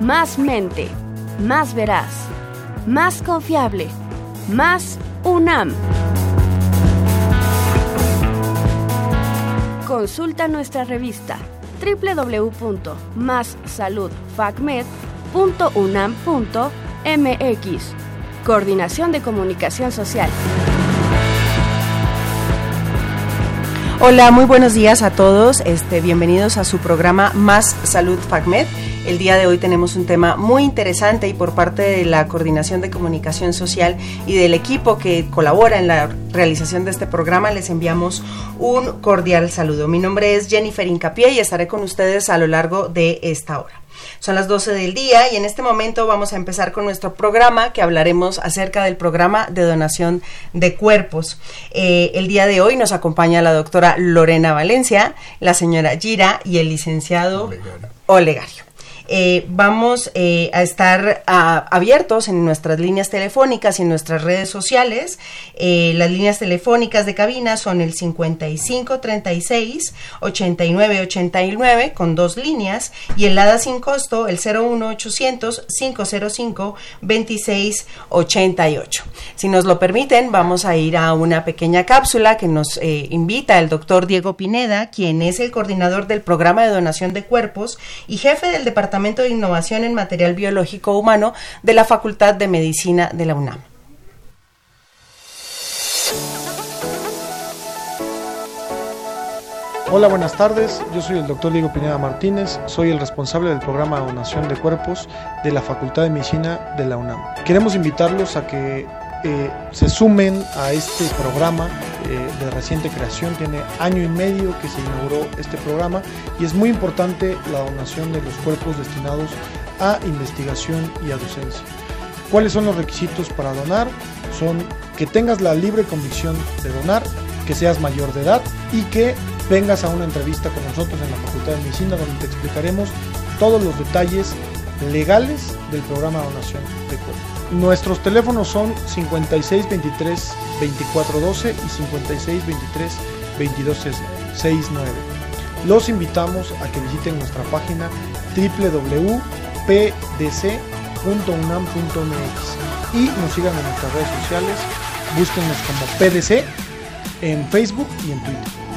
más mente, más veraz, más confiable, más UNAM. Consulta nuestra revista www.massaludfacmed.unam.mx. Coordinación de Comunicación Social. Hola, muy buenos días a todos. Este, bienvenidos a su programa Más Salud FACMED. El día de hoy tenemos un tema muy interesante y por parte de la Coordinación de Comunicación Social y del equipo que colabora en la realización de este programa les enviamos un cordial saludo. Mi nombre es Jennifer Incapié y estaré con ustedes a lo largo de esta hora. Son las 12 del día y en este momento vamos a empezar con nuestro programa que hablaremos acerca del programa de donación de cuerpos. Eh, el día de hoy nos acompaña la doctora Lorena Valencia, la señora Gira y el licenciado Olegario. Eh, vamos eh, a estar abiertos en nuestras líneas telefónicas y en nuestras redes sociales. Eh, las líneas telefónicas de cabina son el 5536 8989 con dos líneas y el ADA sin costo el 01800 505 2688. Si nos lo permiten, vamos a ir a una pequeña cápsula que nos invita el doctor Diego Pineda, quien es el coordinador del programa de donación de cuerpos y jefe del departamento de Innovación en Material Biológico Humano de la Facultad de Medicina de la UNAM. Hola, buenas tardes. Yo soy el doctor Diego Pineda Martínez, soy el responsable del programa de donación de cuerpos de la Facultad de Medicina de la UNAM. Queremos invitarlos a que eh, se sumen a este programa eh, de reciente creación. Tiene año y medio que se inauguró este programa y es muy importante la donación de los cuerpos destinados a investigación y a docencia. ¿Cuáles son los requisitos para donar? Son que tengas la libre convicción de donar, que seas mayor de edad y que vengas a una entrevista con nosotros en la Facultad de Medicina donde te explicaremos todos los detalles legales del programa de donación de cuerpos. Nuestros teléfonos son 5623 2412 y 5623 2269. Los invitamos a que visiten nuestra página www.pdc.unam.mx y nos sigan en nuestras redes sociales. Búsquenos como PDC en Facebook y en Twitter.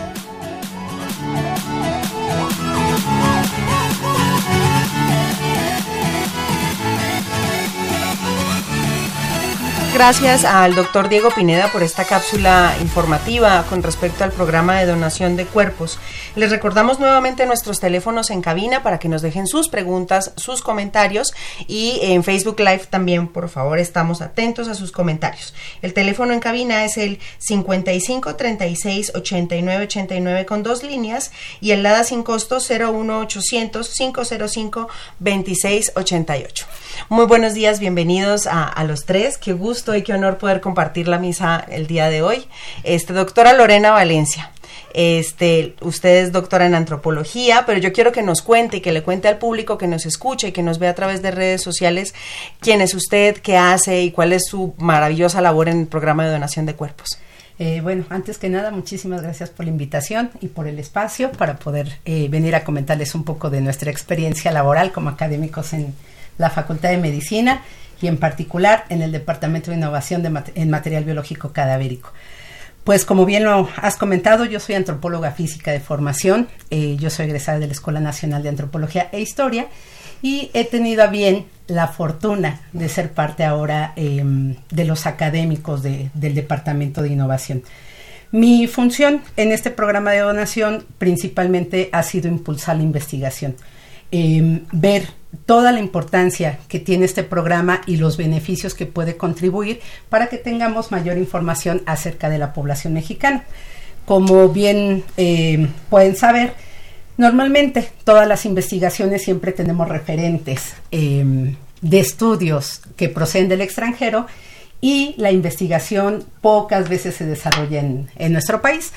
Gracias al doctor Diego Pineda por esta cápsula informativa con respecto al programa de donación de cuerpos. Les recordamos nuevamente nuestros teléfonos en cabina para que nos dejen sus preguntas, sus comentarios y en Facebook Live también, por favor, estamos atentos a sus comentarios. El teléfono en cabina es el 55 36 89 89 con dos líneas y el LADA sin costo 01800 505 26 88. Muy buenos días, bienvenidos a, a los tres. Qué gusto y qué honor poder compartir la misa el día de hoy. Este, doctora Lorena Valencia. Este, usted es doctora en antropología, pero yo quiero que nos cuente y que le cuente al público que nos escuche y que nos vea a través de redes sociales quién es usted, qué hace y cuál es su maravillosa labor en el programa de donación de cuerpos. Eh, bueno, antes que nada, muchísimas gracias por la invitación y por el espacio para poder eh, venir a comentarles un poco de nuestra experiencia laboral como académicos en la Facultad de Medicina y en particular en el Departamento de Innovación de en Material Biológico Cadavérico. Pues como bien lo has comentado, yo soy antropóloga física de formación, eh, yo soy egresada de la Escuela Nacional de Antropología e Historia y he tenido a bien la fortuna de ser parte ahora em, de los académicos del Departamento de Innovación. Mi función en este programa de donación principalmente ha sido impulsar la investigación, em, ver toda la importancia que tiene este programa y los beneficios que puede contribuir para que tengamos mayor información acerca de la población mexicana. Como bien eh, pueden saber, Normalmente, todas las investigaciones siempre tenemos referentes em, de estudios que proceden del extranjero y la investigación pocas veces se desarrolla en, nuestro país.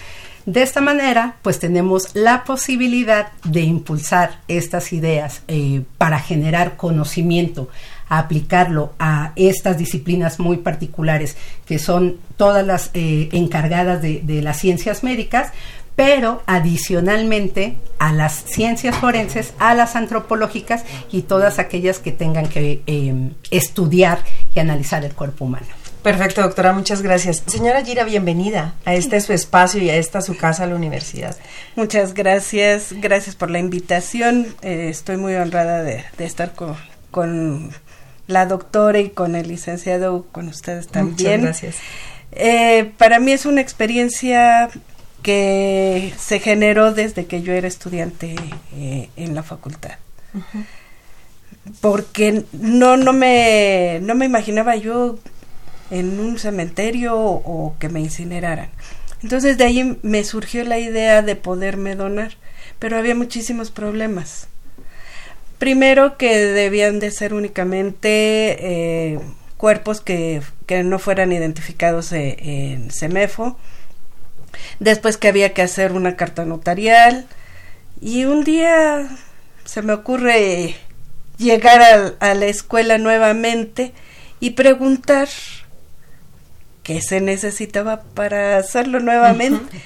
De esta manera, pues tenemos la posibilidad de impulsar estas ideas eh, para generar conocimiento, aplicarlo a estas disciplinas muy particulares que son todas las eh, encargadas de, las ciencias médicas, pero adicionalmente a las ciencias forenses, a las antropológicas y todas aquellas que tengan que eh, estudiar y analizar el cuerpo humano. Perfecto, doctora, muchas gracias. Señora Gira, bienvenida a este su espacio y a esta su casa, la universidad. Muchas gracias, gracias por la invitación. Eh, estoy muy honrada de, estar con, la doctora y con el licenciado, con ustedes también. Muchas gracias. Eh, para mí es una experiencia que se generó desde que yo era estudiante eh, en la facultad. Porque no, no, me, no me imaginaba yo en un cementerio o, que me incineraran. Entonces de ahí me surgió la idea de poderme donar, pero había muchísimos problemas. Primero que debían de ser únicamente eh, cuerpos que, que, no fueran identificados eh, en CEMEFO, después que había que hacer una carta notarial y un día se me ocurre llegar a, la escuela nuevamente y preguntar qué se necesitaba para hacerlo nuevamente.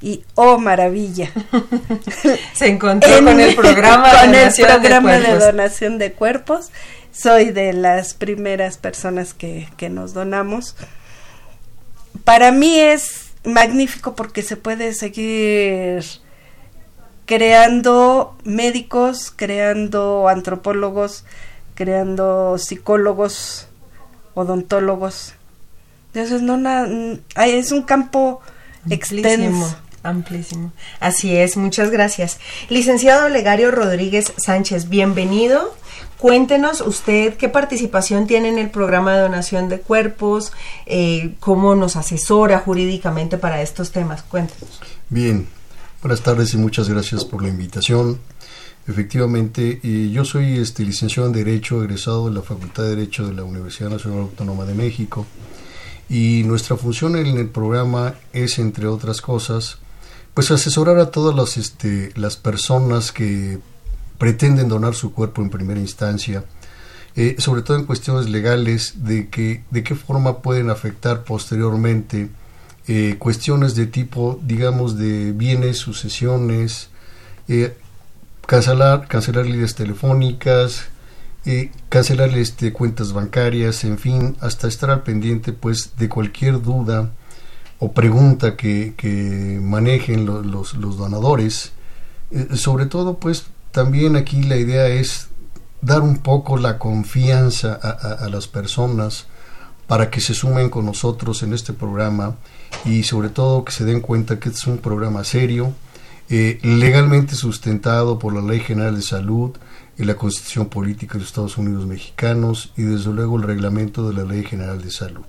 Y oh maravilla. se encontró con el programa, con el programa de, donación de cuerpos. Soy de las primeras personas que, que nos donamos. Para mí es magnífico porque se puede seguir creando médicos, creando antropólogos, creando psicólogos, odontólogos. Entonces, no es un campo extenso. Amplísimo. Así es, muchas gracias. Licenciado Legario Rodríguez Sánchez, bienvenido. Cuéntenos usted qué participación tiene en el programa de donación de cuerpos, eh, cómo nos asesora jurídicamente para estos temas. Cuéntenos. Bien, buenas tardes y muchas gracias por la invitación. Efectivamente, eh, yo soy este, licenciado en Derecho, egresado de la Facultad de Derecho de la Universidad Nacional Autónoma de México. Y nuestra función en el programa es, entre otras cosas, pues asesorar a todas las, este, las personas que pretenden donar su cuerpo en primera instancia, eh, sobre todo en cuestiones legales, de, que, de qué forma pueden afectar posteriormente eh, cuestiones de tipo, digamos, de bienes, sucesiones, eh, cancelar, cancelar líneas telefónicas, cancelar este, cuentas bancarias, en fin, hasta estar al pendiente pues de cualquier duda o pregunta que, manejen los, donadores, sobre todo pues también aquí la idea es dar un poco la confianza a, las personas para que se sumen con nosotros en este programa y sobre todo que se den cuenta que es un programa serio, eh, legalmente sustentado por la Ley General de Salud y la Constitución Política de los Estados Unidos Mexicanos y desde luego el reglamento de la Ley General de Salud.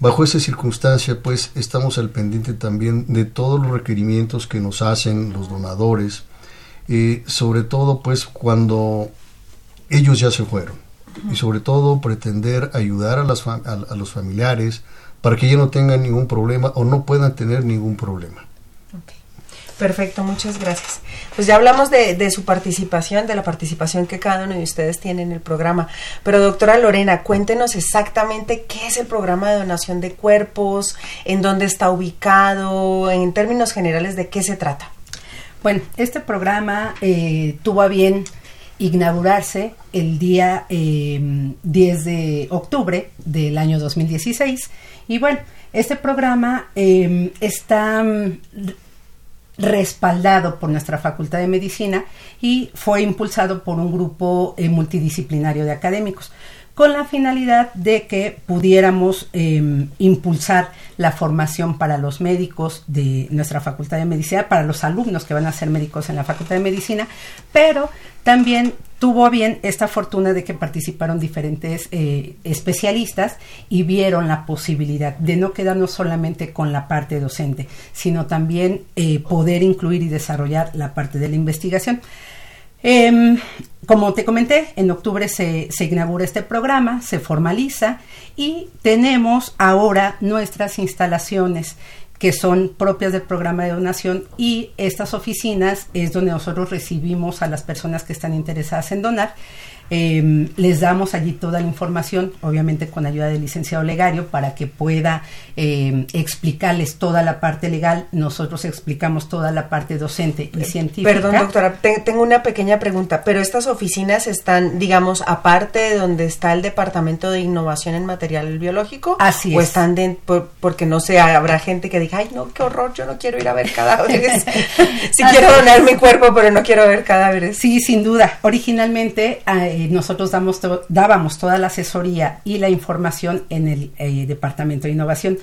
Bajo esa circunstancia, pues estamos al pendiente también de todos los requerimientos que nos hacen los donadores, y sobre todo pues cuando ellos ya se fueron y sobre todo pretender ayudar a, las a, los familiares para que ya no tengan ningún problema o no puedan tener ningún problema. Perfecto, muchas gracias. Pues ya hablamos de, su participación, de la participación que cada uno de ustedes tiene en el programa. Pero doctora Lorena, cuéntenos exactamente qué es el programa de donación de cuerpos, en dónde está ubicado, en términos generales de qué se trata. Bueno, este programa eh, tuvo a bien inaugurarse el día 10 em, de octubre del año 2016 y bueno, este programa em, está respaldado por nuestra Facultad de Medicina y fue impulsado por un grupo eh, multidisciplinario de académicos. Con la finalidad de que pudiéramos em, impulsar la formación para los médicos de nuestra Facultad de Medicina, para los alumnos que van a ser médicos en la Facultad de Medicina, pero también tuvo bien esta fortuna de que participaron diferentes eh, especialistas y vieron la posibilidad de no quedarnos solamente con la parte docente, sino también eh, poder incluir y desarrollar la parte de la investigación. Em, como te comenté, en octubre se, se, inaugura este programa, se formaliza y tenemos ahora nuestras instalaciones que son propias del programa de donación y estas oficinas es donde nosotros recibimos a las personas que están interesadas en donar Em, les damos allí toda la información, obviamente con ayuda del licenciado Legario, para que pueda eh, explicarles toda la parte legal. Nosotros explicamos toda la parte docente y científica. Perdón, doctora, tengo una pequeña pregunta, pero estas oficinas están, digamos, aparte de donde está el Departamento de Innovación en Material Biológico. Así es. O están porque no sé, habrá gente que diga, ay, no, qué horror, yo no quiero ir a ver cadáveres. sí quiero donar mi cuerpo, pero no quiero ver cadáveres. Sí, sin duda. Originalmente, eh, nosotros damos dábamos toda la asesoría y la información en el eh, Departamento de Innovación,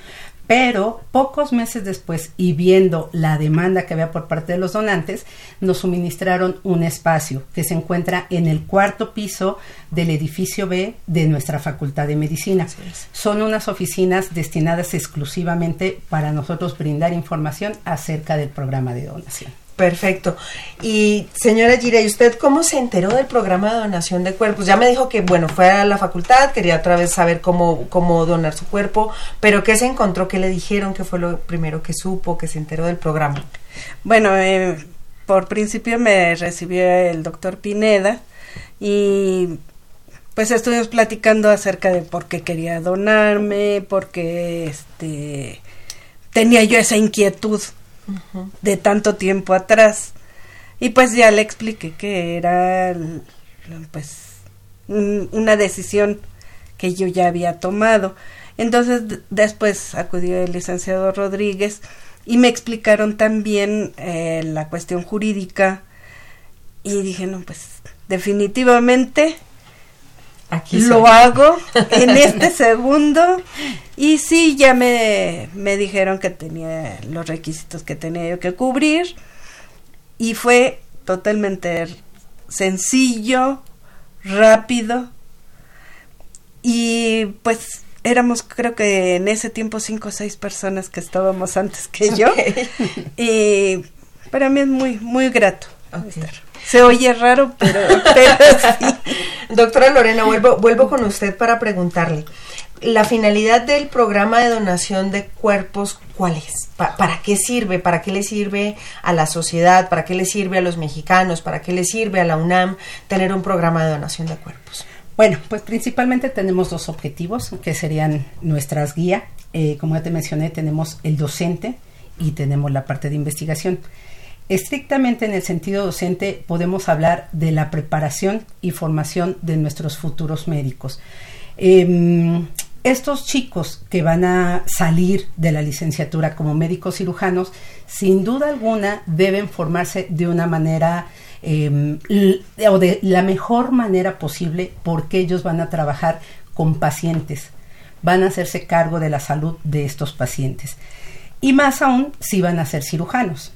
pero pocos meses después y viendo la demanda que había por parte de los donantes, nos suministraron un espacio que se encuentra en el cuarto piso del edificio B de nuestra Facultad de Medicina. Son unas oficinas destinadas exclusivamente para nosotros brindar información acerca del programa de donación. Perfecto. Y señora Gira, ¿y usted cómo se enteró del programa de donación de cuerpos? Ya me dijo que, bueno, fue a la facultad, quería otra vez saber cómo, cómo donar su cuerpo, pero ¿qué se encontró? ¿Qué le dijeron? ¿Qué fue lo primero que supo, que se enteró del programa? Bueno, eh, por principio me recibió el doctor Pineda y pues estuvimos platicando acerca de por qué quería donarme, porque este tenía yo esa inquietud de tanto tiempo atrás. Y pues ya le expliqué que era pues una decisión que yo ya había tomado. Entonces después acudió el licenciado Rodríguez y me explicaron también eh, la cuestión jurídica y dije, no, pues definitivamente Aquí lo hago en este segundo. Y sí, ya me, me dijeron que tenía los requisitos que tenía yo que cubrir. Y fue totalmente sencillo, rápido. Y pues éramos creo que en ese tiempo cinco o seis personas que estábamos antes que yo. Y para mí es muy muy grato se oye raro, pero, sí. Doctora Lorena, vuelvo, vuelvo con usted para preguntarle. La finalidad del programa de donación de cuerpos, ¿cuál es? ¿Para qué sirve? ¿Para qué le sirve a la sociedad? ¿Para qué le sirve a los mexicanos? ¿Para qué le sirve a la UNAM tener un programa de donación de cuerpos? Bueno, pues principalmente tenemos dos objetivos, que serían nuestras guías. Eh, como ya te mencioné, tenemos el docente y tenemos la parte de investigación. Estrictamente en el sentido docente podemos hablar de la preparación y formación de nuestros futuros médicos. Em, estos chicos que van a salir de la licenciatura como médicos cirujanos, sin duda alguna deben formarse de una manera em, o de la mejor manera posible porque ellos van a trabajar con pacientes, van a hacerse cargo de la salud de estos pacientes. Y más aún si van a ser cirujanos.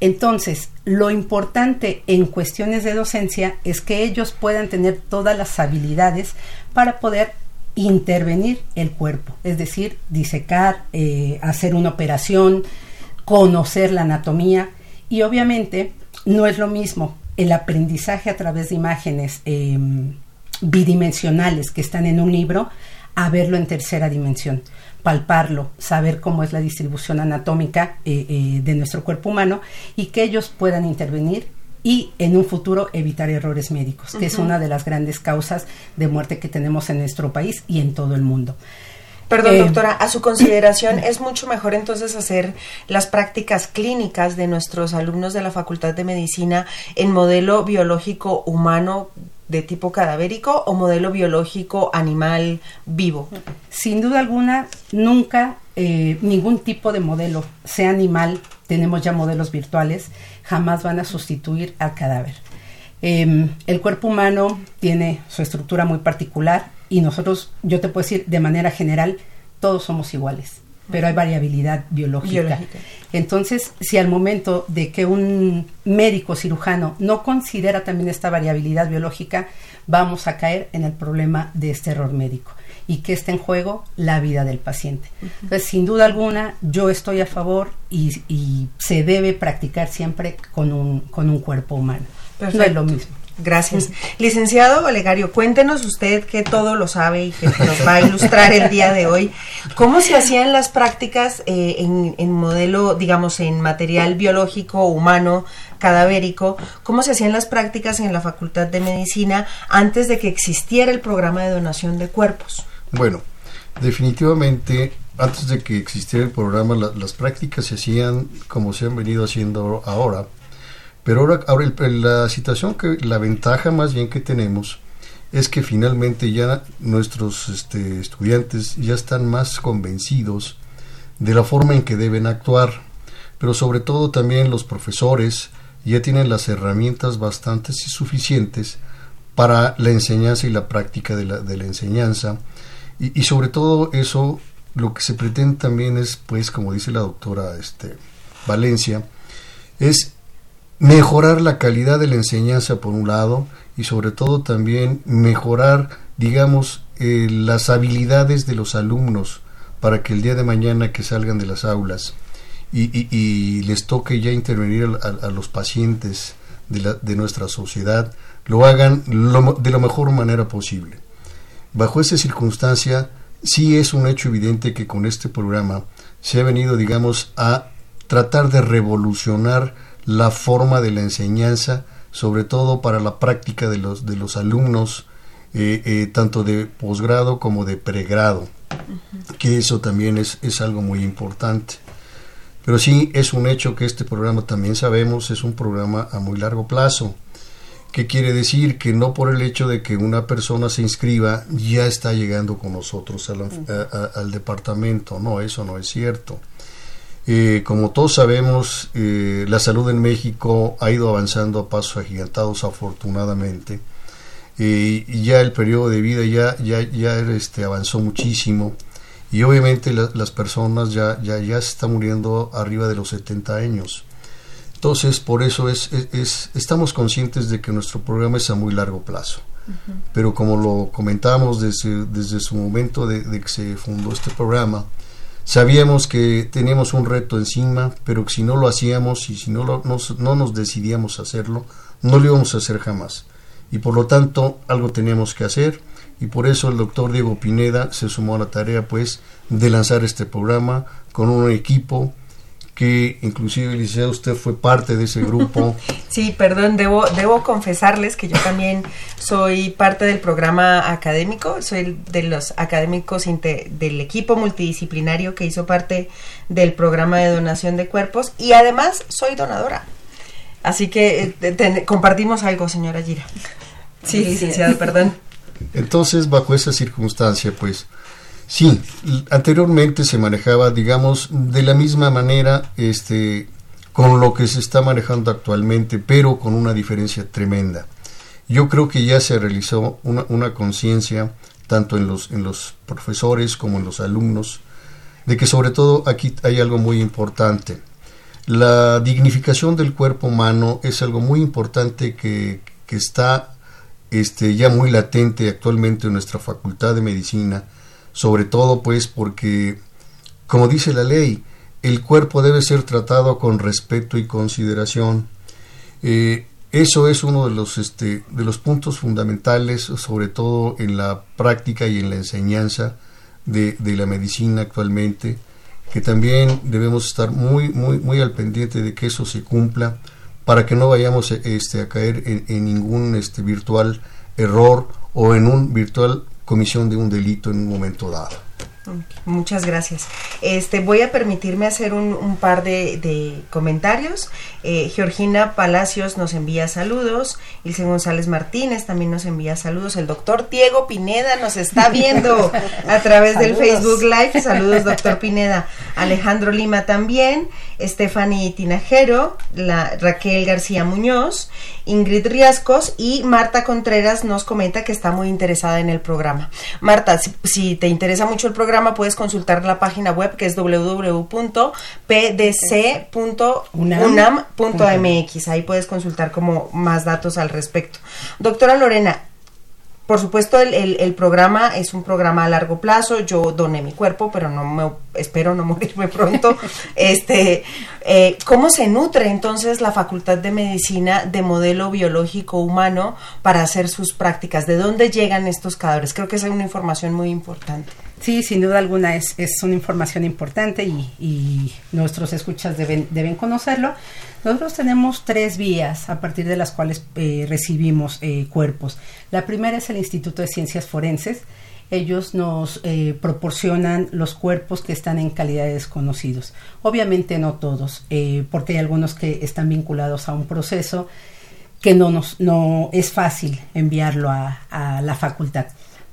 Entonces, lo importante en cuestiones de docencia es que ellos puedan tener todas las habilidades para poder intervenir el cuerpo, es decir, disecar, eh, hacer una operación, conocer la anatomía. Y obviamente no es lo mismo el aprendizaje a través de imágenes em, bidimensionales que están en un libro a verlo en tercera dimensión palparlo, saber cómo es la distribución anatómica eh, eh, de nuestro cuerpo humano y que ellos puedan intervenir y en un futuro evitar errores médicos, que es una de las grandes causas de muerte que tenemos en nuestro país y en todo el mundo. Perdón, eh, doctora, a su consideración, ¿es mucho mejor entonces hacer las prácticas clínicas de nuestros alumnos de la Facultad de Medicina en modelo biológico humano de tipo cadavérico o modelo biológico animal vivo? Sin duda alguna, nunca eh, ningún tipo de modelo, sea animal, tenemos ya modelos virtuales, jamás van a sustituir al cadáver. Em, el cuerpo humano tiene su estructura muy particular, y nosotros, yo te puedo decir de manera general, todos somos iguales pero hay variabilidad biológica. Entonces, si al momento de que un médico cirujano no considera también esta variabilidad biológica, vamos a caer en el problema de este error médico y que está en juego la vida del paciente. Entonces, sin duda alguna, yo estoy a favor y, y se debe practicar siempre con un, con un cuerpo humano. No es lo mismo. Gracias. Licenciado Olegario, cuéntenos usted que todo lo sabe y que nos va a ilustrar el día de hoy. ¿Cómo se hacían las prácticas eh, en, en, modelo, digamos, en material biológico, humano, cadavérico? ¿Cómo se hacían las prácticas en la Facultad de Medicina antes de que existiera el programa de donación de cuerpos? Bueno, definitivamente antes de que existiera el programa, la, las prácticas se hacían como se han venido haciendo ahora pero ahora, ahora la situación que, la ventaja más bien que tenemos es que finalmente ya nuestros este, estudiantes ya están más convencidos de la forma en que deben actuar, pero sobre todo también los profesores ya tienen las herramientas bastantes y suficientes para la enseñanza y la práctica de la, de la enseñanza. Y, y, sobre todo eso lo que se pretende también es pues como dice la doctora este, Valencia es mejorar la calidad de la enseñanza por un lado y sobre todo también mejorar, digamos, eh, las habilidades de los alumnos para que el día de mañana que salgan de las aulas y, les toque ya intervenir a, los pacientes de, nuestra sociedad, lo hagan lo, de la mejor manera posible. Bajo esa circunstancia, sí es un hecho evidente que con este programa se ha venido, digamos, a tratar de revolucionar la forma de la enseñanza, sobre todo para la práctica de los, de los alumnos, eh, eh, tanto de posgrado como de pregrado, que eso también es, es algo muy importante. Pero sí es un hecho que este programa también sabemos es un programa a muy largo plazo. ¿Qué quiere decir? Que no por el hecho de que una persona se inscriba ya está llegando con nosotros a la, a, a, al departamento. No, eso no es cierto. Eh, como todos sabemos, eh, la salud en México ha ido avanzando a pasos agigantados, afortunadamente. Eh, y ya el periodo de vida ya, ya, ya este, avanzó muchísimo. Y obviamente la, las personas ya, ya, ya se están muriendo arriba de los 70 años. Entonces, por eso es, es, es, estamos conscientes de que nuestro programa es a muy largo plazo. Uh -huh. Pero como lo comentamos desde, desde su momento de, de que se fundó este programa, Sabíamos que teníamos un reto encima, pero si no lo hacíamos y si no, no, no, nos decidíamos a hacerlo, no lo íbamos a hacer jamás. Y por lo tanto, algo teníamos que hacer y por eso el doctor Diego Pineda se sumó a la tarea pues de lanzar este programa con un equipo que inclusive Liceo usted fue parte de ese grupo. Sí, perdón, debo, debo confesarles que yo también soy parte del programa académico, soy de los académicos del equipo multidisciplinario que hizo parte del programa de donación de cuerpos y además soy donadora. Así que eh, compartimos algo, señora Gira. Sí, licenciado, perdón. Entonces, bajo esa circunstancia, pues, Sí, anteriormente se manejaba, digamos, de la misma manera, este, con lo que se está manejando actualmente, pero con una diferencia tremenda. Yo creo que ya se realizó una, conciencia, tanto en los, en los profesores como en los alumnos, de que sobre todo aquí hay algo muy importante. La dignificación del cuerpo humano es algo muy importante que, que está este, ya muy latente actualmente en nuestra facultad de medicina, sobre todo pues porque, como dice la ley, el cuerpo debe ser tratado con respeto y consideración. Eh, eso es uno de los, este, de los puntos fundamentales, sobre todo en la práctica y en la enseñanza de, de la medicina actualmente, que también debemos estar muy, muy, muy al pendiente de que eso se cumpla para que no vayamos este, a caer en, en ningún este, virtual error o en un virtual comisión de un delito en un momento dado. Muchas gracias. Este, voy a permitirme hacer un, un par de, de comentarios. Eh, Georgina Palacios nos envía saludos. Ilse González Martínez también nos envía saludos. El doctor Diego Pineda nos está viendo a través del Facebook Live. Saludos, doctor Pineda. Alejandro Lima también, Stephanie Tinajero, la, Raquel García Muñoz, Ingrid Riascos y Marta Contreras nos comenta que está muy interesada en el programa. Marta, si, si te interesa mucho el programa, puedes consultar la página web que es www.pdc.unam.mx. Ahí puedes consultar como más datos al respecto. Doctora Lorena, por supuesto, el, el, programa es un programa a largo plazo. Yo doné mi cuerpo, pero no me espero no morirme pronto. este, eh, ¿cómo se nutre entonces la Facultad de Medicina de modelo biológico humano para hacer sus prácticas? ¿De dónde llegan estos cadáveres? Creo que esa es una información muy importante. Sí, sin duda alguna es, es una información importante y, y nuestros escuchas deben, deben conocerlo. Nosotros tenemos tres vías a partir de las cuales eh, recibimos eh, cuerpos. La primera es el Instituto de Ciencias Forenses. Ellos nos eh, proporcionan los cuerpos que están en calidad de desconocidos. Obviamente no todos, porque hay algunos que están vinculados a un proceso que no, nos, no es fácil enviarlo a, a la facultad.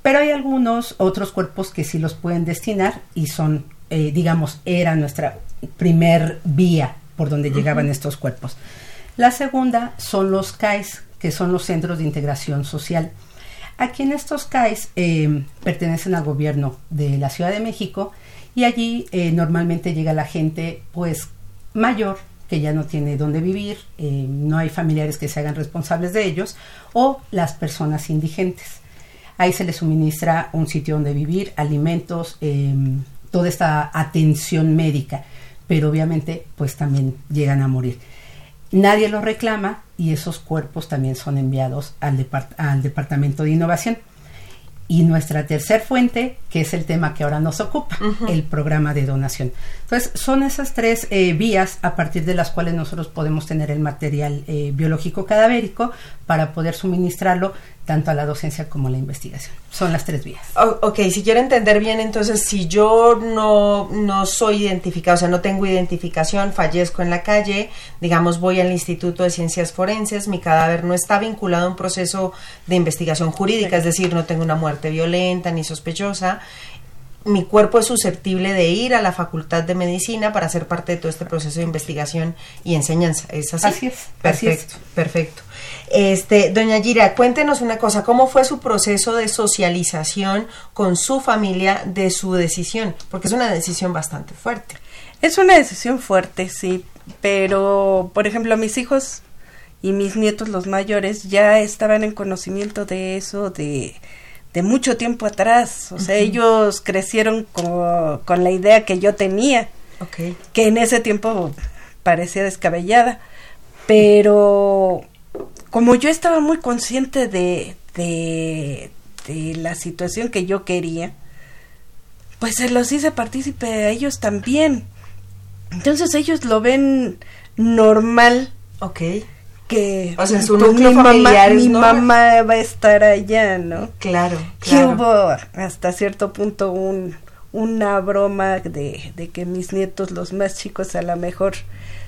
Pero hay algunos otros cuerpos que sí los pueden destinar y son, digamos, era nuestra primer vía por donde llegaban estos cuerpos. La segunda son los CAIS, que son los Centros de Integración Social. Aquí en estos CAIS eh, pertenecen al gobierno de la Ciudad de México y allí eh, normalmente llega la gente pues mayor que ya no tiene dónde vivir, eh, no hay familiares que se hagan responsables de ellos o las personas indigentes. Ahí se les suministra un sitio donde vivir, alimentos, toda esta atención médica pero obviamente pues también llegan a morir. Nadie los reclama y esos cuerpos también son enviados al, al Departamento de Innovación. Y nuestra tercer fuente, que es el tema que ahora nos ocupa, el programa de donación. Entonces, son esas tres eh, vías a partir de las cuales nosotros podemos tener el material eh, biológico cadavérico para poder suministrarlo tanto a la docencia como a la investigación. Son las tres vías. ok, si quiero entender bien, entonces, si yo no, no soy identificado, o sea, no tengo identificación, fallezco en la calle, digamos, voy al Instituto de Ciencias Forenses, mi cadáver no está vinculado a un proceso de investigación jurídica, es decir, no tengo una muerte violenta ni sospechosa, mi cuerpo es susceptible de ir a la Facultad de Medicina para ser parte de todo este proceso de investigación y enseñanza. ¿Es así? Así es. Perfecto, perfecto. Este, doña Gira, cuéntenos una cosa, ¿cómo fue su proceso de socialización con su familia de su decisión? Porque es una decisión bastante fuerte. Es una decisión fuerte, sí, pero por ejemplo, mis hijos y mis nietos los mayores ya estaban en conocimiento de eso, de de mucho tiempo atrás. O sea, ellos crecieron con, la idea que yo tenía, que en ese tiempo parecía descabellada. Pero como yo estaba muy consciente de, de, de la situación que yo quería, pues se los hice partícipe a ellos también. Entonces ellos lo ven normal. Ok que o sea, su pues, mi, mamá, mi mamá va a estar allá, ¿no? Claro, claro. Que hubo hasta cierto punto un, una broma de, de que mis nietos, los más chicos, a lo mejor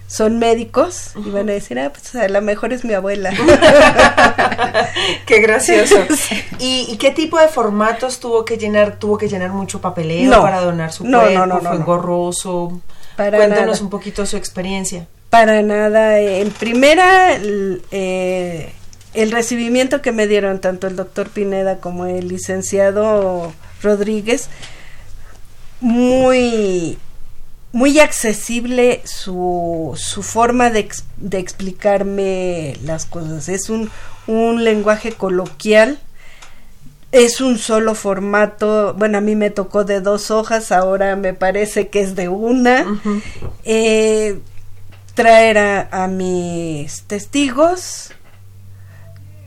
son médicos y van a decir, ah, pues a lo mejor es mi abuela. qué gracioso. ¿Y, qué tipo de formatos tuvo que llenar? ¿Tuvo que llenar mucho papeleo para donar su no, cuerpo? No, no, no. ¿Fue engorroso? Para Cuéntanos un poquito su experiencia. Para nada. En primera, el, eh, el recibimiento que me dieron tanto el doctor Pineda como el licenciado Rodríguez, muy muy accesible su, su forma de, de, explicarme las cosas. Es un, un lenguaje coloquial, es un solo formato, bueno, a mí me tocó de dos hojas, ahora me parece que es de una. Traer a, mis testigos.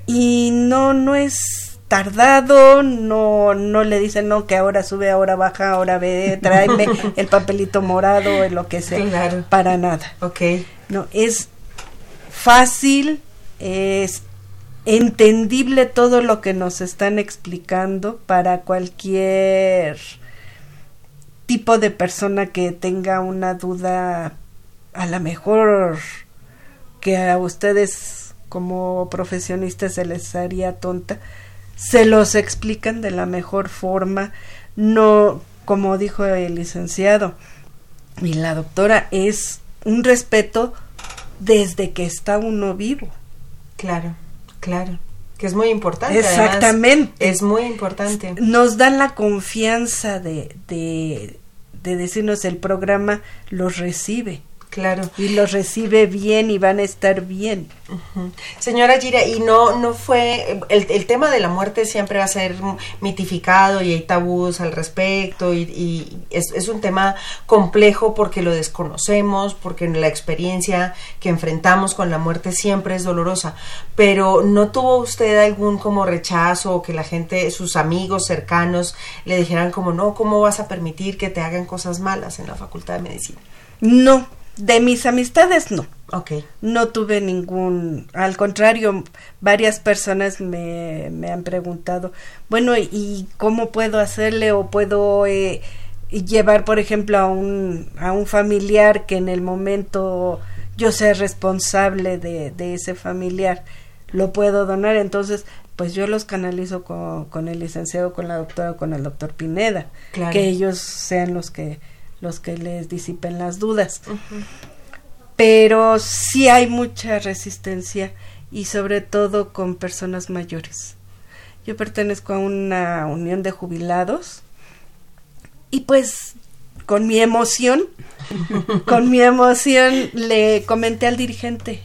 Y no no es tardado, no no le dicen no que ahora sube, ahora baja, ahora ve, tráeme el papelito morado, lo que sea, para nada. Ok. No, es fácil, es entendible todo lo que nos están explicando para cualquier tipo de persona que tenga una duda a lo mejor que a ustedes como profesionistas se les haría tonta, se los explican de la mejor forma, no como dijo el licenciado, Y la doctora es un respeto desde que está uno vivo. Claro, claro. Que es muy importante. Exactamente. es muy importante. Nos dan la confianza de, de, de decirnos el programa los recibe. Claro. Y los recibe bien y van a estar bien. Señora Gira, y no, no fue, el, el, tema de la muerte siempre va a ser mitificado y hay tabús al respecto y, y es, es, un tema complejo porque lo desconocemos, porque la experiencia que enfrentamos con la muerte siempre es dolorosa, pero ¿no tuvo usted algún como rechazo o que la gente, sus amigos cercanos le dijeran como, no, ¿cómo vas a permitir que te hagan cosas malas en la Facultad de Medicina? No, de mis amistades no. Ok. No tuve ningún, al contrario, varias personas me, me han preguntado, bueno, ¿y cómo puedo hacerle o puedo eh, llevar, por ejemplo, a un, a un familiar que en el momento yo sea responsable de, de ese familiar? ¿Lo puedo donar? Entonces, pues yo los canalizo con, con el licenciado, con la doctora, con el doctor Pineda, Claro. que ellos sean los que los que les disipen las dudas. Uh -huh. Pero sí hay mucha resistencia y sobre todo con personas mayores. Yo pertenezco a una unión de jubilados y pues con mi emoción, con mi emoción le comenté al dirigente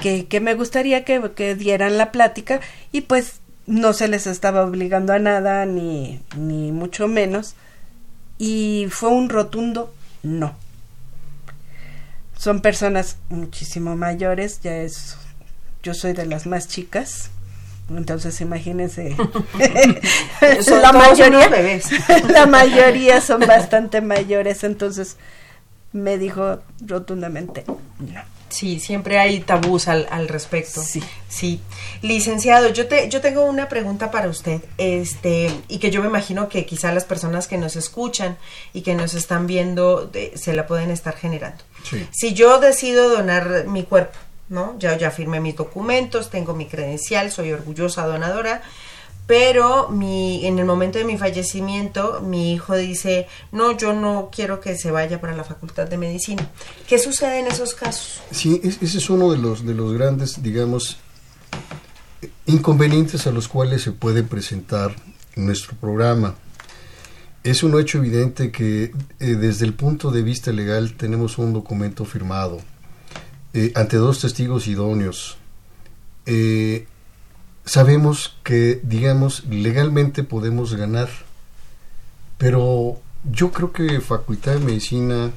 que, que me gustaría que, que dieran la plática y pues no se les estaba obligando a nada ni, ni mucho menos y fue un rotundo no. Son personas muchísimo mayores, ya es, yo soy de las más chicas, entonces imagínense, la mayoría, bebés. la mayoría son bastante mayores, entonces me dijo rotundamente no. Sí, siempre hay tabús al, al respecto. Sí. Sí. Licenciado, yo te, yo tengo una pregunta para usted, este, y que yo me imagino que quizá las personas que nos escuchan y que nos están viendo de, se la pueden estar generando. Sí. Si yo decido donar mi cuerpo, ¿no? Ya, ya firmé mis documentos, tengo mi credencial, soy orgullosa donadora, pero mi, en el momento de mi fallecimiento mi hijo dice, no, yo no quiero que se vaya para la Facultad de Medicina. ¿Qué sucede en esos casos? Sí, es, ese es uno de los, de los grandes, digamos, inconvenientes a los cuales se puede presentar nuestro programa. Es un hecho evidente que eh, desde el punto de vista legal tenemos un documento firmado eh, ante dos testigos idóneos. Eh, sabemos que, digamos, legalmente podemos ganar, pero yo creo que Facultad de Medicina,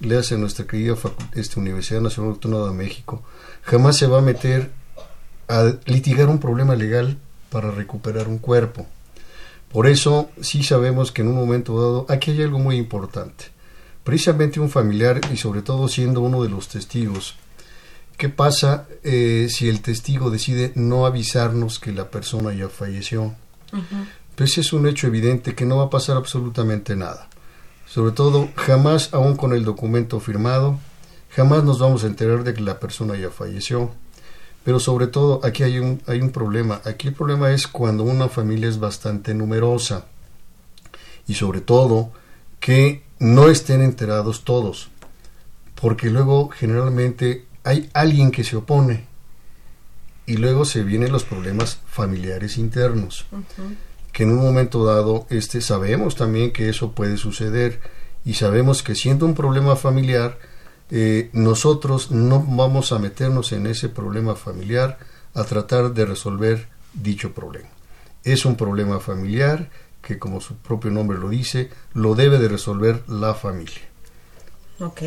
le hace a nuestra querida este, Universidad Nacional Autónoma de México, jamás se va a meter a litigar un problema legal para recuperar un cuerpo. Por eso sí sabemos que en un momento dado aquí hay algo muy importante. Precisamente un familiar y sobre todo siendo uno de los testigos, ¿Qué pasa eh, si el testigo decide no avisarnos que la persona ya falleció? Uh -huh. Pues es un hecho evidente que no va a pasar absolutamente nada. Sobre todo, jamás, aún con el documento firmado, jamás nos vamos a enterar de que la persona ya falleció. Pero sobre todo, aquí hay un, hay un problema. Aquí el problema es cuando una familia es bastante numerosa. Y sobre todo, que no estén enterados todos. Porque luego, generalmente, hay alguien que se opone y luego se vienen los problemas familiares internos uh -huh. que en un momento dado este sabemos también que eso puede suceder y sabemos que siendo un problema familiar eh, nosotros no vamos a meternos en ese problema familiar a tratar de resolver dicho problema es un problema familiar que como su propio nombre lo dice lo debe de resolver la familia Ok,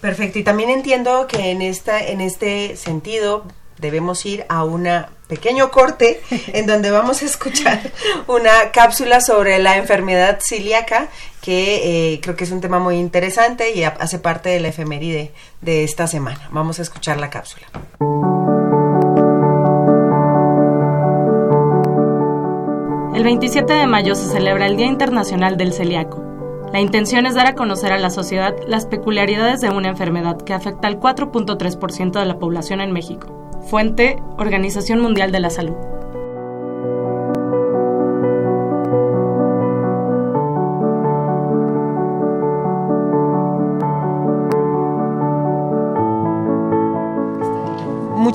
perfecto. Y también entiendo que en, esta, en este sentido debemos ir a un pequeño corte en donde vamos a escuchar una cápsula sobre la enfermedad celíaca que eh, creo que es un tema muy interesante y hace parte de la efeméride de esta semana. Vamos a escuchar la cápsula. El 27 de mayo se celebra el Día Internacional del Celíaco. La intención es dar a conocer a la sociedad las peculiaridades de una enfermedad que afecta al 4.3% de la población en México. Fuente, Organización Mundial de la Salud.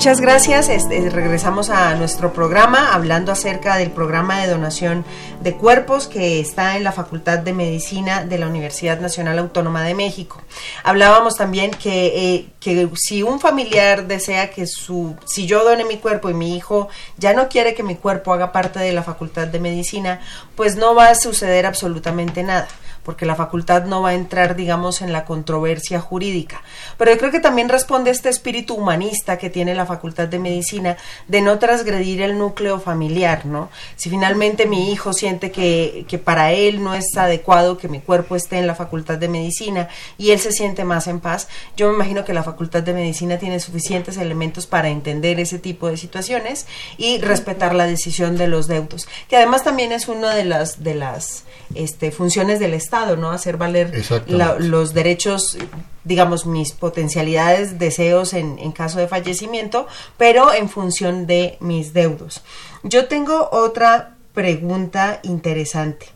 Muchas gracias. Este, regresamos a nuestro programa hablando acerca del programa de donación de cuerpos que está en la Facultad de Medicina de la Universidad Nacional Autónoma de México. Hablábamos también que, eh, que si un familiar desea que su, si yo done mi cuerpo y mi hijo ya no quiere que mi cuerpo haga parte de la Facultad de Medicina, pues no va a suceder absolutamente nada porque la facultad no va a entrar, digamos, en la controversia jurídica. Pero yo creo que también responde este espíritu humanista que tiene la facultad de medicina de no transgredir el núcleo familiar, ¿no? Si finalmente mi hijo siente que, que para él no es adecuado que mi cuerpo esté en la facultad de medicina y él se siente más en paz, yo me imagino que la facultad de medicina tiene suficientes elementos para entender ese tipo de situaciones y respetar la decisión de los deudos, que además también es una de las, de las este, funciones del Estado, ¿no? Hacer valer los derechos, digamos, mis potencialidades, deseos en, en, caso de fallecimiento, pero en función de mis deudos. Yo tengo otra pregunta interesante.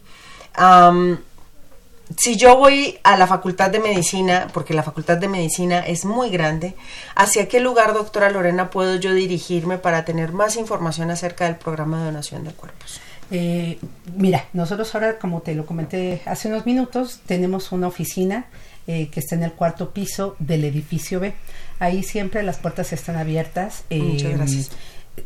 si yo voy a la Facultad de Medicina, porque la Facultad de Medicina es muy grande, ¿hacia qué lugar, doctora Lorena, puedo yo dirigirme para tener más información acerca del programa de donación de cuerpos? Eh, mira, nosotros ahora, como te lo comenté hace unos minutos, tenemos una oficina eh, que está en el cuarto piso del edificio B. Ahí siempre las puertas están abiertas. Muchas eh, gracias.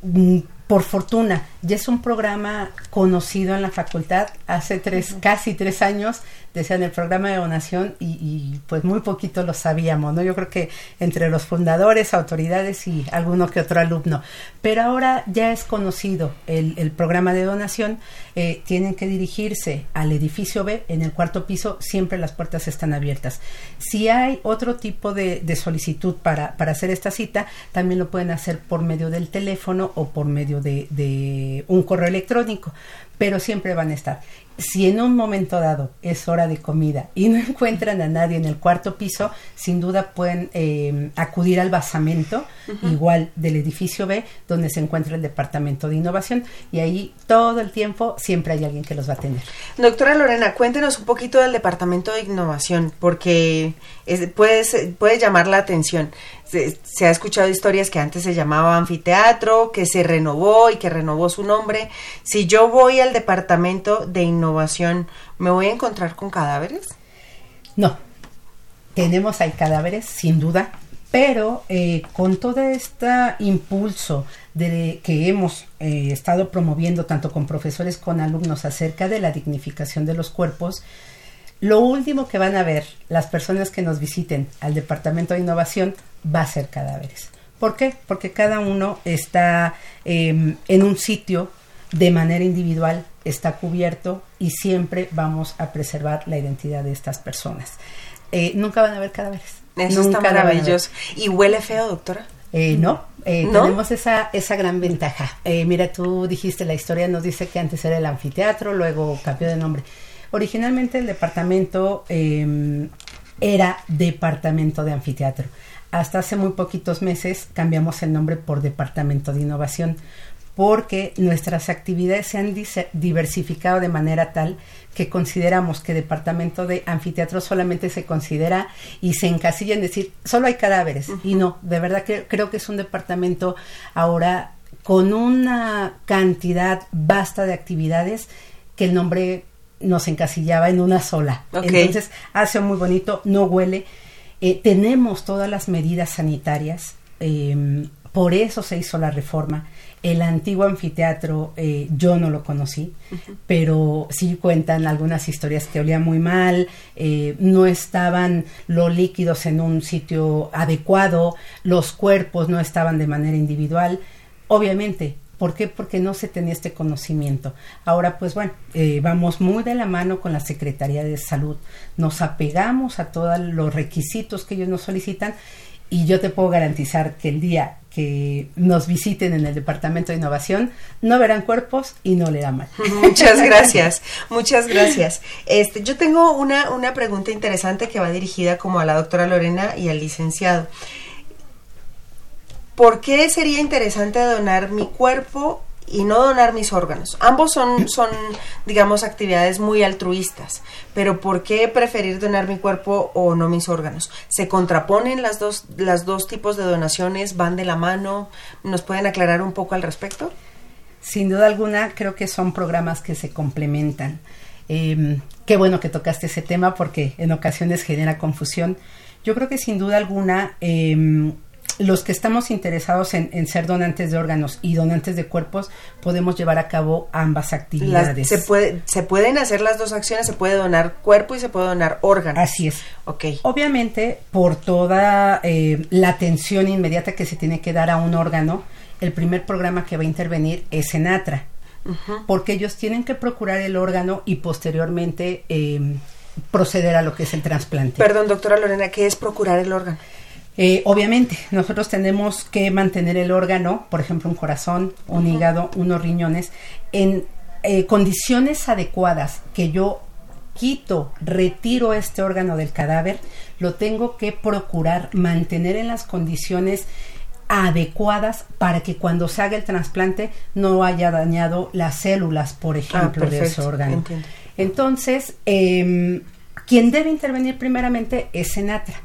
Mm, por fortuna, ya es un programa conocido en la facultad. Hace tres, casi tres años decían el programa de donación y, pues muy poquito lo sabíamos, ¿no? Yo creo que entre los fundadores, autoridades y alguno que otro alumno. Pero ahora ya es conocido el, programa de donación. Eh, tienen que dirigirse al edificio B, en el cuarto piso, siempre las puertas están abiertas. Si hay otro tipo de, solicitud para, para hacer esta cita, también lo pueden hacer por medio del teléfono o por medio de, un correo electrónico, pero siempre van a estar. Si en un momento dado es hora de comida y no encuentran a nadie en el cuarto piso, sin duda pueden eh, acudir al basamento, igual del edificio B, donde se encuentra el departamento de innovación, y ahí todo el tiempo siempre hay alguien que los va a atender. Doctora Lorena, cuéntenos un poquito del departamento de innovación, porque puede, puede llamar la atención se, ha escuchado historias que antes se llamaba anfiteatro, que se renovó y que renovó su nombre. Si yo voy al departamento de innovación, ¿me voy a encontrar con cadáveres? No, tenemos ahí cadáveres, sin duda, pero eh, con todo este impulso de, que hemos eh, estado promoviendo tanto con profesores como con alumnos acerca de la dignificación de los cuerpos, lo último que van a ver las personas que nos visiten al Departamento de Innovación va a ser cadáveres. ¿Por qué? Porque cada uno está em, en un sitio de manera individual, está cubierto y siempre vamos a preservar la identidad de estas personas. Eh, nunca van a ver cadáveres. Eso está maravilloso. ¿Y huele feo, doctora? Eh, no, eh, tenemos esa, esa gran ventaja. mira, tú dijiste, la historia nos dice que antes era el anfiteatro, luego cambió de nombre. Originalmente el departamento em, era departamento de anfiteatro. Hasta hace muy poquitos meses cambiamos el nombre por departamento de innovación porque nuestras actividades se han diversificado de manera tal que consideramos que departamento de anfiteatro solamente se considera y se encasilla en decir solo hay cadáveres y no, de verdad que creo que es un departamento ahora con una cantidad vasta de actividades que el nombre nos encasillaba en una sola. Entonces hace muy bonito, no huele. Eh, tenemos todas las medidas sanitarias, em, por eso se hizo la reforma. El antiguo anfiteatro eh, yo no lo conocí, pero sí cuentan algunas historias que olía muy mal, eh, no estaban los líquidos en un sitio adecuado, los cuerpos no estaban de manera individual. Obviamente, ¿Por qué? Porque no se tenía este conocimiento. Ahora, pues bueno, eh, vamos muy de la mano con la Secretaría de Salud. Nos apegamos a todos los requisitos que ellos nos solicitan y yo te puedo garantizar que el día que nos visiten en el Departamento de Innovación, no verán cuerpos y no le da mal. Muchas gracias, muchas gracias. Este, yo tengo una, una pregunta interesante que va dirigida como a la doctora Lorena y al licenciado. ¿Por qué sería interesante donar mi cuerpo y no donar mis órganos. Ambos son, son, digamos, actividades muy altruistas, pero ¿por qué preferir donar mi cuerpo o no mis órganos? ¿Se contraponen las dos, las dos tipos de donaciones? ¿Van de la mano? ¿Nos pueden aclarar un poco al respecto? Sin duda alguna, creo que son programas que se complementan. Em, qué bueno que tocaste ese tema porque en ocasiones genera confusión. Yo creo que sin duda alguna eh, los que estamos interesados en, ser donantes de órganos y donantes de cuerpos podemos llevar a cabo ambas actividades. se, puede, se pueden hacer las dos acciones, se puede donar cuerpo y se puede donar órganos. Así es. Ok. Obviamente, por toda eh, la atención inmediata que se tiene que dar a un órgano, el primer programa que va a intervenir es Senatra, porque ellos tienen que procurar el órgano y posteriormente eh, proceder a lo que es el trasplante. Perdón, doctora Lorena, ¿qué es procurar el órgano? Eh, obviamente, nosotros tenemos que mantener el órgano, por ejemplo, un corazón, un hígado, unos riñones, en eh, condiciones adecuadas que yo quito, retiro este órgano del cadáver, lo tengo que procurar mantener en las condiciones adecuadas para que cuando se haga el trasplante no haya dañado las células, por ah, ejemplo, de ese órgano. Entonces, eh, quien debe intervenir primeramente es Senatra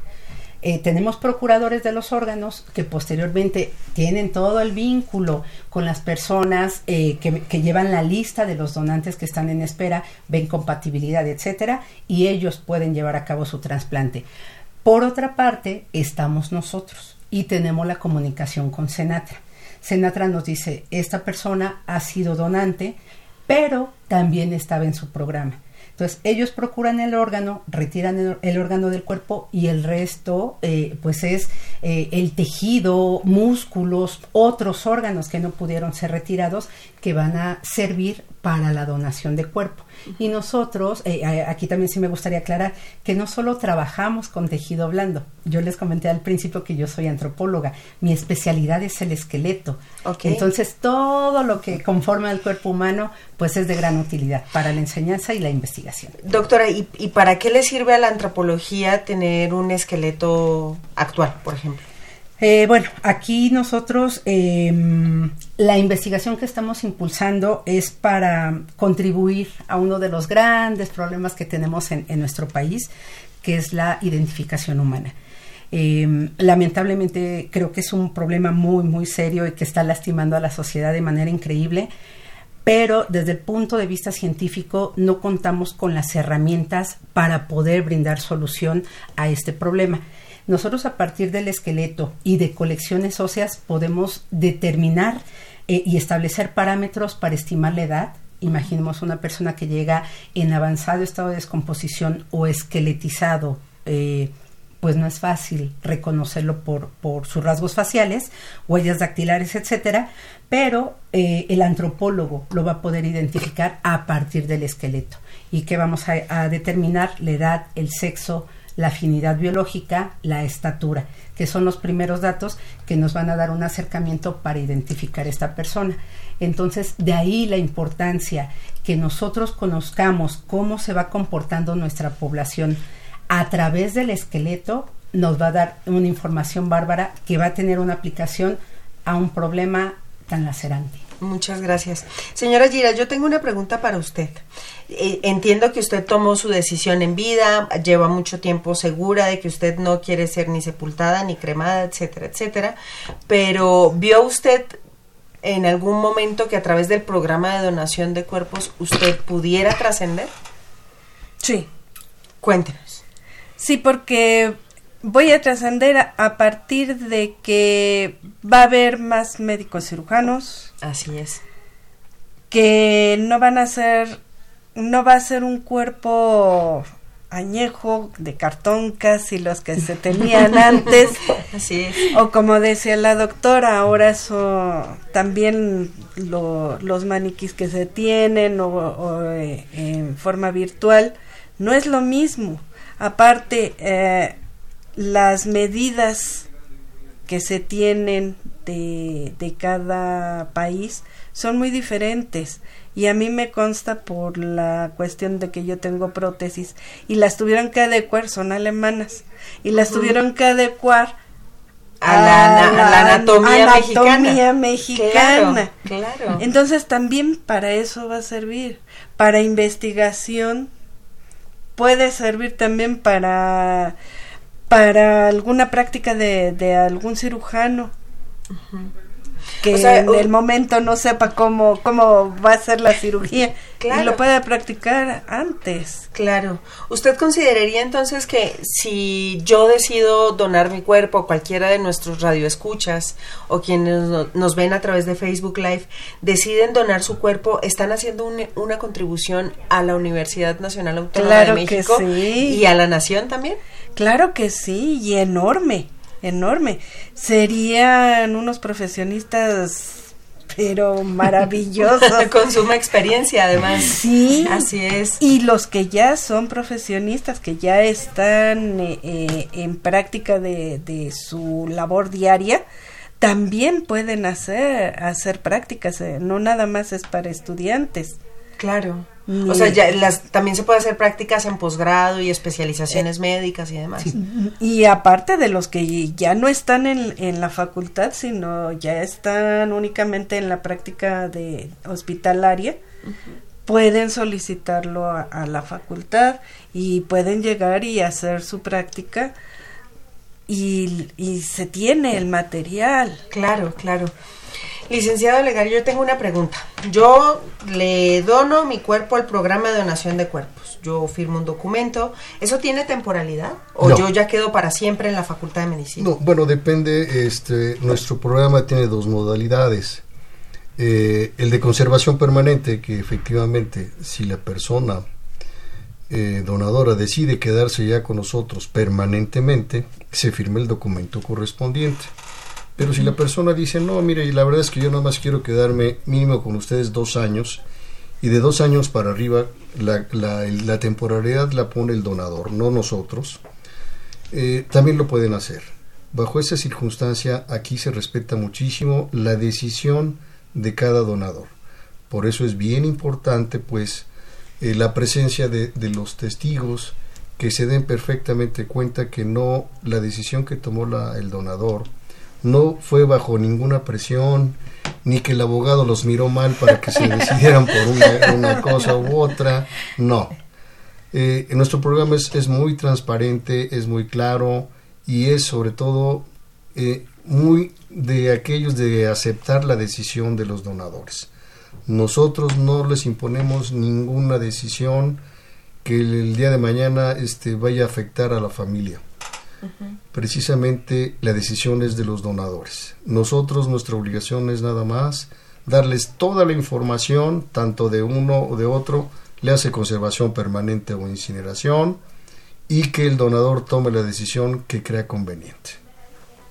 eh, tenemos procuradores de los órganos que posteriormente tienen todo el vínculo con las personas eh, que, llevan la lista de los donantes que están en espera, ven compatibilidad, etcétera, y ellos pueden llevar a cabo su trasplante. Por otra parte, estamos nosotros y tenemos la comunicación con Senatra. Senatra nos dice, esta persona ha sido donante, pero también estaba en su programa. Entonces, ellos procuran el órgano, retiran el, órgano del cuerpo y el resto, eh, pues es eh, el tejido, músculos, otros órganos que no pudieron ser retirados que van a servir para la donación de cuerpo. Y nosotros, eh, aquí también sí me gustaría aclarar que no solo trabajamos con tejido blando. Yo les comenté al principio que yo soy antropóloga. Mi especialidad es el esqueleto. Entonces, todo lo que conforma el cuerpo humano, pues es de gran utilidad para la enseñanza y la investigación. Doctora, ¿y, y para qué le sirve a la antropología tener un esqueleto actual, por ejemplo? Eh, bueno, aquí nosotros em, la investigación que estamos impulsando es para contribuir a uno de los grandes problemas que tenemos en, nuestro país, que es la identificación humana. Em, lamentablemente creo que es un problema muy, muy serio y que está lastimando a la sociedad de manera increíble, pero desde el punto de vista científico no contamos con las herramientas para poder brindar solución a este problema. Nosotros a partir del esqueleto y de colecciones óseas podemos determinar eh, y establecer parámetros para estimar la edad. Imaginemos una persona que llega en avanzado estado de descomposición o esqueletizado. Eh, pues no es fácil reconocerlo por, por, sus rasgos faciales, huellas dactilares, etcétera, pero eh, el antropólogo lo va a poder identificar a partir del esqueleto y que vamos a determinar la edad, el sexo, la afinidad biológica, la estatura, que son los primeros datos que nos van a dar un acercamiento para identificar esta persona. Entonces, de ahí la importancia que nosotros conozcamos cómo se va comportando nuestra población a través del esqueleto, nos va a dar una información bárbara que va a tener una aplicación a un problema tan lacerante. Muchas gracias. Señora Gira, yo tengo una pregunta para usted. Eh, entiendo que usted tomó su decisión en vida, lleva mucho tiempo segura de que usted no quiere ser ni sepultada, ni cremada, etcétera, etcétera, pero ¿vio usted en algún momento que a través del programa de donación de cuerpos usted pudiera trascender? Sí. Cuéntenos. Sí, porque voy a trascender a, partir de que va a haber más médicos cirujanos. Así es. Que no van a ser, no va a ser un cuerpo añejo de cartón casi los que se tenían antes. Así es. O como decía la doctora, ahora eso también los maniquís que se tienen o, eh, en forma virtual no es lo mismo. Aparte, eh, las medidas que se tienen de, de, cada país son muy diferentes. Y a mí me consta por la cuestión de que yo tengo prótesis y las tuvieron que adecuar, son alemanas, y las tuvieron que adecuar a, la, anatomía, anatomía mexicana. Claro, Entonces también para eso va a servir, para investigación, puede servir también para, para alguna práctica de, de algún cirujano que en el momento no sepa cómo, cómo va a ser la cirugía y lo pueda practicar antes. Claro. ¿Usted consideraría entonces que si yo decido donar mi cuerpo, cualquiera de nuestros radioescuchas o quienes nos ven a través de Facebook Live deciden donar su cuerpo, están haciendo una contribución a la Universidad Nacional Autónoma de México y a la nación también? Claro que sí, y enorme enorme. Serían unos profesionistas pero maravillosos. Con suma experiencia, además. Sí. Así es. Y los que ya son profesionistas, que ya están eh, en práctica de, de, su labor diaria, también pueden hacer, hacer prácticas, eh, no nada más es para estudiantes. Claro. O sea, ya las, también se puede hacer prácticas en posgrado y especializaciones eh, médicas y demás. Y aparte de los que ya no están en, en, la facultad, sino ya están únicamente en la práctica de hospitalaria, pueden solicitarlo a, a, la facultad y pueden llegar y hacer su práctica y, y se tiene el material. Claro, claro. Licenciado Legal, yo tengo una pregunta. Yo le dono mi cuerpo al programa de donación de cuerpos. Yo firmo un documento. ¿Eso tiene temporalidad? ¿O yo ya quedo para siempre en la Facultad de Medicina? No, bueno, depende. Este, nuestro programa tiene dos modalidades. Eh, el de conservación permanente, que efectivamente, si la persona eh, donadora decide quedarse ya con nosotros permanentemente, se firma el documento correspondiente. Pero si la persona dice, no, mire, la verdad es que yo nada más quiero quedarme mínimo con ustedes dos años, y de dos años para arriba la, la, temporalidad la pone el donador, no nosotros, eh, también lo pueden hacer. Bajo esa circunstancia, aquí se respeta muchísimo la decisión de cada donador. Por eso es bien importante, pues, eh, la presencia de, de los testigos que se den perfectamente cuenta que no la decisión que tomó la, el donador no fue bajo ninguna presión, ni que el abogado los miró mal para que se decidieran por una, cosa u otra, no. Eh, nuestro programa es, es, muy transparente, es muy claro y es sobre todo eh, muy de aquellos de aceptar la decisión de los donadores. Nosotros no les imponemos ninguna decisión que el, día de mañana este, vaya a afectar a la familia. Precisamente la decisión es de los donadores. Nosotros, nuestra obligación es nada más darles toda la información, tanto de uno o de otro, le hace conservación permanente o incineración, y que el donador tome la decisión que crea conveniente.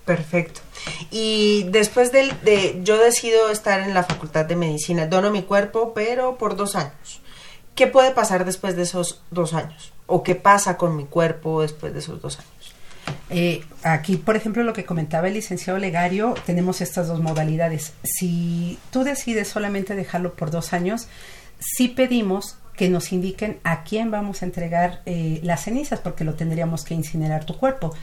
Perfecto. Y después de, de, yo decido estar en la Facultad de Medicina, dono mi cuerpo, pero por dos años. ¿Qué puede pasar después de esos dos años? ¿O qué pasa con mi cuerpo después de esos dos años? Eh, aquí, por ejemplo, lo que comentaba el licenciado Legario, tenemos estas dos modalidades. Si tú decides solamente dejarlo por dos años, sí pedimos que nos indiquen a quién vamos a entregar eh, las cenizas, porque lo tendríamos que incinerar tu cuerpo.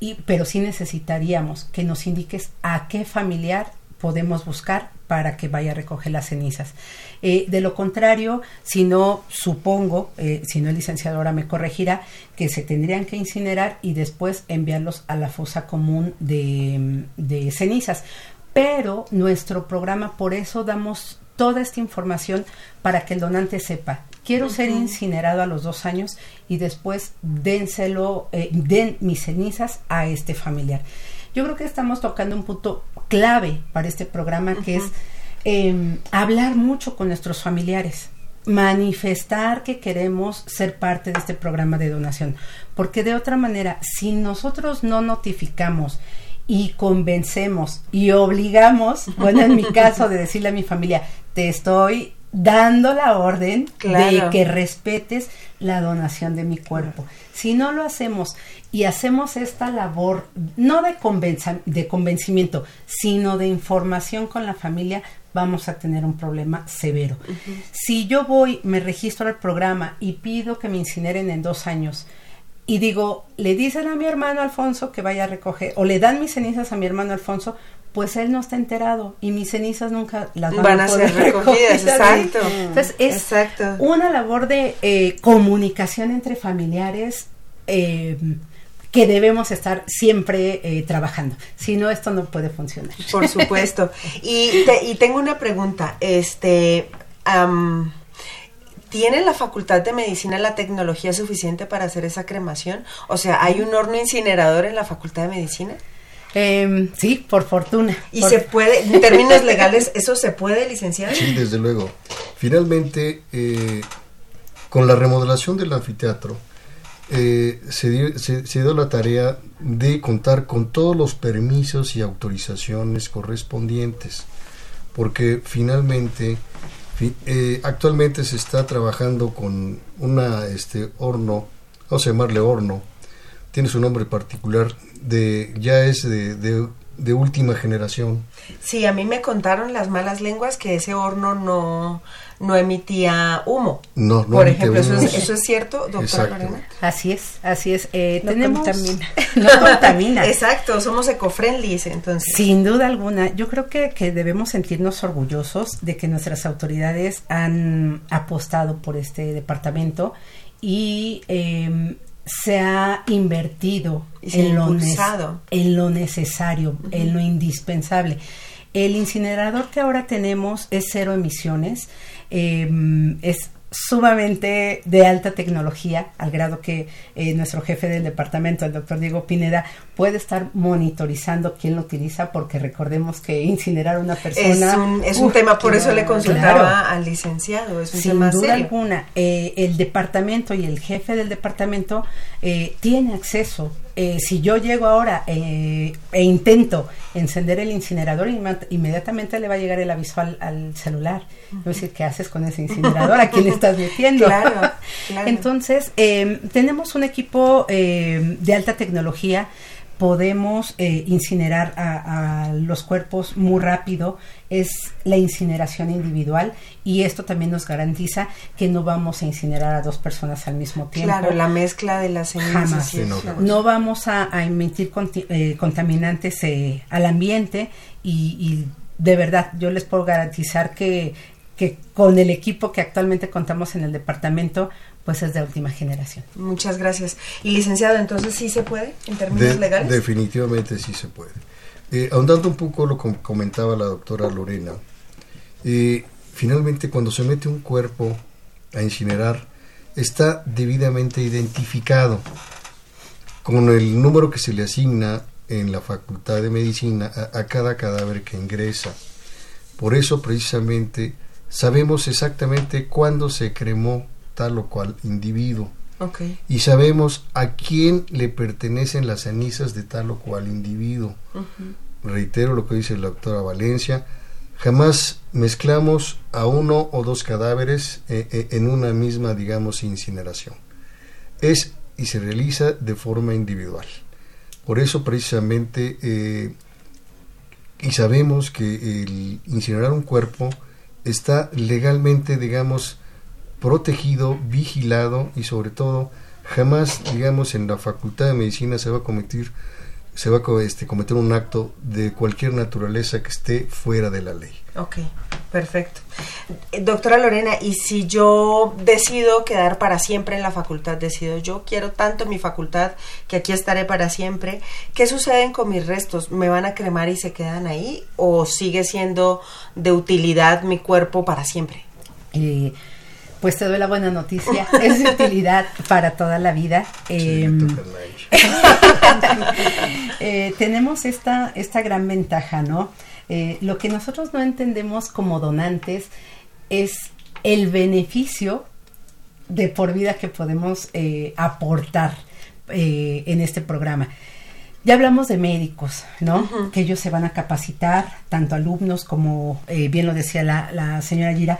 Y, pero sí necesitaríamos que nos indiques a qué familiar podemos buscar para que vaya a recoger las cenizas. Eh, de lo contrario, si no, supongo, eh, si no el licenciado ahora me corregirá, que se tendrían que incinerar y después enviarlos a la fosa común de, de cenizas. Pero nuestro programa, por eso damos toda esta información para que el donante sepa, quiero ser incinerado a los dos años y después dénselo, eh, den mis cenizas a este familiar. Yo creo que estamos tocando un punto clave para este programa que es em, hablar mucho con nuestros familiares manifestar que queremos ser parte de este programa de donación, porque de otra manera, si nosotros no notificamos y convencemos y obligamos, bueno, en mi caso de decirle a mi familia, te estoy dando la orden de que respetes la donación de mi cuerpo. Si no lo hacemos y hacemos esta labor, no de, de convencimiento, sino de información con la familia, vamos a tener un problema severo. Si yo voy, me registro al programa y pido que me incineren en dos años, y digo, le dicen a mi hermano Alfonso que vaya a recoger, o le dan mis cenizas a mi hermano Alfonso, pues él no está enterado y mis cenizas nunca las van, a, poder ser recogidas. Exacto. Entonces es una labor de eh, comunicación entre familiares. Eh, que debemos estar siempre eh, trabajando. Si no, esto no puede funcionar. Por supuesto. y, y tengo una pregunta. Este, ¿Tiene la Facultad de Medicina la tecnología suficiente para hacer esa cremación? O sea, ¿hay un horno incinerador en la Facultad de Medicina? Eh, sí, por fortuna. ¿Y se puede, en términos legales, eso se puede licenciar? Sí, desde luego. Finalmente, eh, con la remodelación del anfiteatro, eh, se, dio, se, dio la tarea de contar con todos los permisos y autorizaciones correspondientes, porque finalmente eh, actualmente se está trabajando con una este horno, vamos a llamarle horno, tiene su nombre particular, de ya es de, de, última generación. Sí, a mí me contaron las malas lenguas que ese horno no, no emitía humo. No, no Por ejemplo, ¿eso es, ¿eso es, cierto, doctora Lorena? Así es, así es. Eh, no tenemos, contamina. no contamina. Exacto, somos eco-friendly entonces. Sin duda alguna, yo creo que, que debemos sentirnos orgullosos de que nuestras autoridades han apostado por este departamento y eh, se ha invertido en, lo en, lo necesario, en lo indispensable. El incinerador que ahora tenemos es cero emisiones, eh, es sumamente de alta tecnología, al grado que eh, nuestro jefe del departamento, el doctor Diego Pineda, puede estar monitorizando quién lo utiliza, porque recordemos que incinerar a una persona... Es un, tema, por eso le consultaba al licenciado, es un sin duda alguna, eh, el departamento y el jefe del departamento eh, tiene acceso eh, si yo llego ahora eh, e intento encender el incinerador, inmediatamente le va a llegar el aviso al, celular. Es decir, ¿qué haces con ese incinerador? ¿A quién le estás metiendo? Entonces, em, tenemos un equipo em, de alta tecnología podemos eh, incinerar a, los cuerpos muy rápido, es la incineración individual y esto también nos garantiza que no vamos a incinerar a dos personas al mismo tiempo. Claro, la mezcla de las cenizas. no, vamos a, emitir eh, contaminantes eh, al ambiente y, y de verdad yo les puedo garantizar que que con el equipo que actualmente contamos en el departamento pues es de última generación. Muchas gracias. Y licenciado, entonces sí se puede en términos legales. Definitivamente sí se puede. Eh, ahondando un poco lo que comentaba la doctora Lorena, eh, finalmente cuando se mete un cuerpo a incinerar, está debidamente identificado con el número que se le asigna en la Facultad de Medicina a, a cada cadáver que ingresa. Por eso precisamente sabemos exactamente cuándo se cremó tal o cual individuo. Y sabemos a quién le pertenecen las cenizas de tal o cual individuo. Reitero lo que dice la doctora Valencia, jamás mezclamos a uno o dos cadáveres eh, eh, en una misma, digamos, incineración. Es y se realiza de forma individual. Por eso precisamente, eh, y sabemos que el incinerar un cuerpo está legalmente, digamos, protegido, vigilado y sobre todo jamás, digamos, en la Facultad de Medicina se va a cometer se va a este, cometer un acto de cualquier naturaleza que esté fuera de la ley. Ok, perfecto. Doctora Lorena, y si yo decido quedar para siempre en la facultad, decido yo quiero tanto mi facultad que aquí estaré para siempre, ¿qué sucede con mis restos? ¿Me van a cremar y se quedan ahí? ¿O sigue siendo de utilidad mi cuerpo para siempre? Eh, pues te doy la buena noticia, es de utilidad para toda la vida. Em, eh, tenemos esta, esta gran ventaja, ¿no? Eh, lo que nosotros no entendemos como donantes es el beneficio de por vida que podemos eh, aportar en este programa. Ya hablamos de médicos, ¿no? Que ellos se van a capacitar, tanto alumnos como, bien lo decía la, la señora Gira,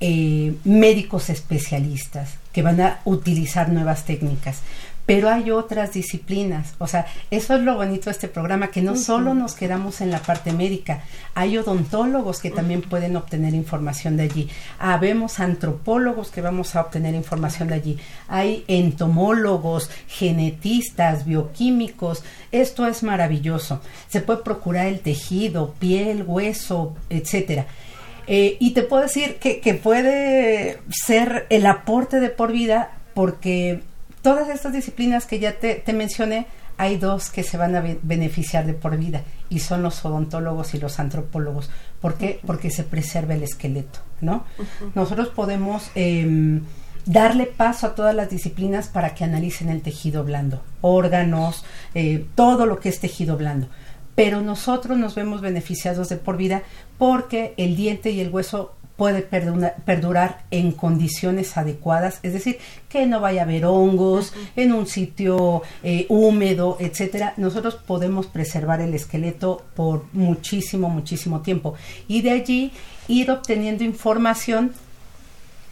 eh, médicos especialistas que van a utilizar nuevas técnicas. pero hay otras disciplinas. O sea, eso es lo bonito de este programa, que no solo nos quedamos en la parte médica, hay odontólogos que también pueden obtener información de allí. Habemos antropólogos que vamos a obtener información de allí. Hay entomólogos, genetistas, bioquímicos. Esto es maravilloso. Se puede procurar el tejido, piel, hueso, etcétera. Eh, y te puedo decir que, que puede ser el aporte de por vida porque todas estas disciplinas que ya te, mencioné, hay dos que se van a beneficiar de por vida y son los odontólogos y los antropólogos. ¿Por qué? Porque se preserva el esqueleto, ¿no? Nosotros podemos em, darle paso a todas las disciplinas para que analicen el tejido blando, órganos, eh, todo lo que es tejido blando. Pero nosotros nos vemos beneficiados de por vida porque el diente y el hueso puede perdurar en condiciones adecuadas, es decir, que no vaya a haber hongos en un sitio eh, húmedo, etcétera. Nosotros podemos preservar el esqueleto por muchísimo, muchísimo tiempo y de allí ir obteniendo información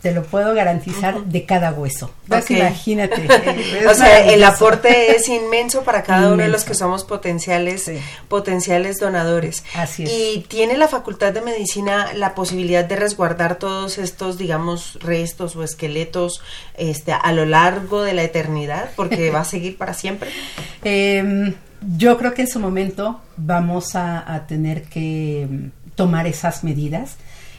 te lo puedo garantizar, de cada hueso. imagínate. o sea, el aporte es inmenso para cada uno de los que somos potenciales, potenciales donadores. Así es. Y tiene la Facultad de Medicina la posibilidad de resguardar todos estos, digamos, restos o esqueletos este, a lo largo de la eternidad, porque va a seguir para siempre. Em, yo creo que en su momento vamos a tener que tomar esas medidas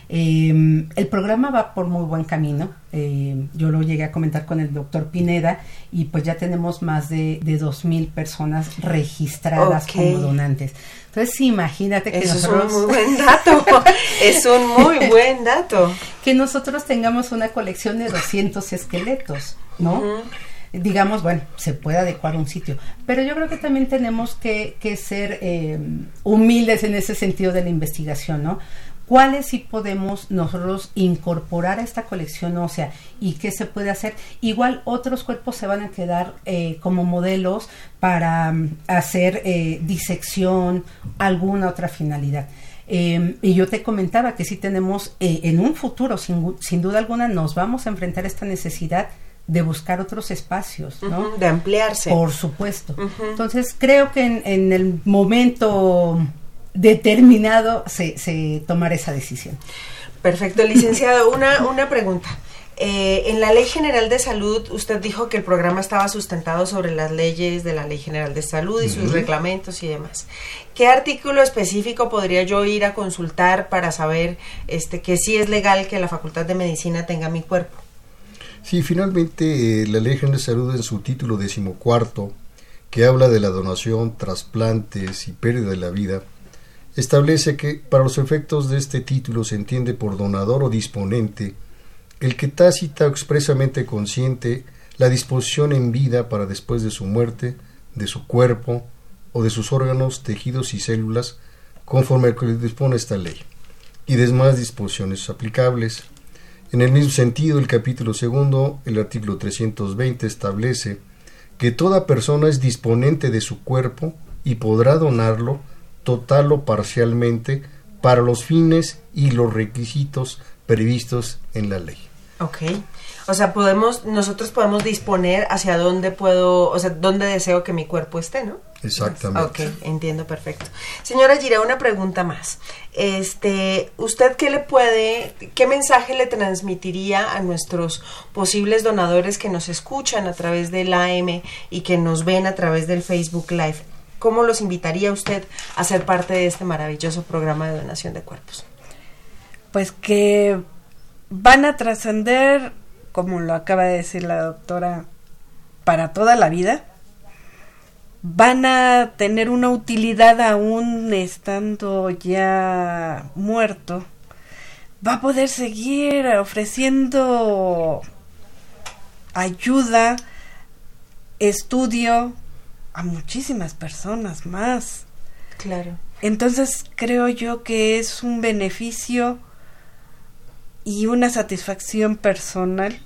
eh, el programa va por muy buen camino. Eh, yo lo llegué a comentar con el doctor Pineda y pues ya tenemos más de, de 2.000 personas registradas como donantes. Entonces imagínate que Eso es un muy buen dato. es un muy buen dato. Que nosotros tengamos una colección de 200 esqueletos, ¿no? digamos, bueno, se puede adecuar un sitio, pero yo creo que también tenemos que, que ser eh, humildes en ese sentido de la investigación, ¿no? Cuáles sí podemos nosotros incorporar a esta colección ósea y qué se puede hacer. Igual otros cuerpos se van a quedar eh, como modelos para mm, hacer eh, disección, alguna otra finalidad. Em, y yo te comentaba que sí tenemos eh, en un futuro, sin, sin, duda alguna, nos vamos a enfrentar a esta necesidad de buscar otros espacios, ¿no? de ampliarse. Por supuesto. Entonces, creo que en, en el momento determinado se, se tomar esa decisión. Perfecto, licenciado. Una, una pregunta. Eh, en la Ley General de Salud, usted dijo que el programa estaba sustentado sobre las leyes de la Ley General de Salud y sus reglamentos y demás. ¿Qué artículo específico podría yo ir a consultar para saber este, que sí es legal que la Facultad de Medicina tenga mi cuerpo? Sí, finalmente eh, la Ley General de Salud en su título decimocuarto, que habla de la donación, trasplantes y pérdida de la vida, establece que para los efectos de este título se entiende por donador o disponente el que tácita o expresamente consciente la disposición en vida para después de su muerte de su cuerpo o de sus órganos, tejidos y células conforme al que dispone esta ley y demás disposiciones aplicables. En el mismo sentido, el capítulo segundo, el artículo 320 establece que toda persona es disponente de su cuerpo y podrá donarlo total o parcialmente para los fines y los requisitos previstos en la ley. Ok. O sea, podemos, nosotros podemos disponer hacia dónde puedo, o sea, dónde deseo que mi cuerpo esté, ¿no? Exactamente. Ok, entiendo perfecto. Señora Gira, una pregunta más. Este, ¿usted qué le puede, qué mensaje le transmitiría a nuestros posibles donadores que nos escuchan a través del AM y que nos ven a través del Facebook Live? ¿Cómo los invitaría usted a ser parte de este maravilloso programa de donación de cuerpos? Pues que van a trascender, como lo acaba de decir la doctora, para toda la vida. Van a tener una utilidad aún estando ya muerto. Va a poder seguir ofreciendo ayuda, estudio, a muchísimas personas más. Claro. Entonces creo yo que es un beneficio y una satisfacción personal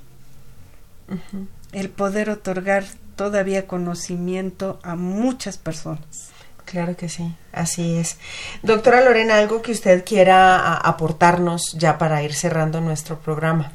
el poder otorgar todavía conocimiento a muchas personas. Claro que sí, así es. Doctora Lorena, algo que usted quiera aportarnos ya para ir cerrando nuestro programa.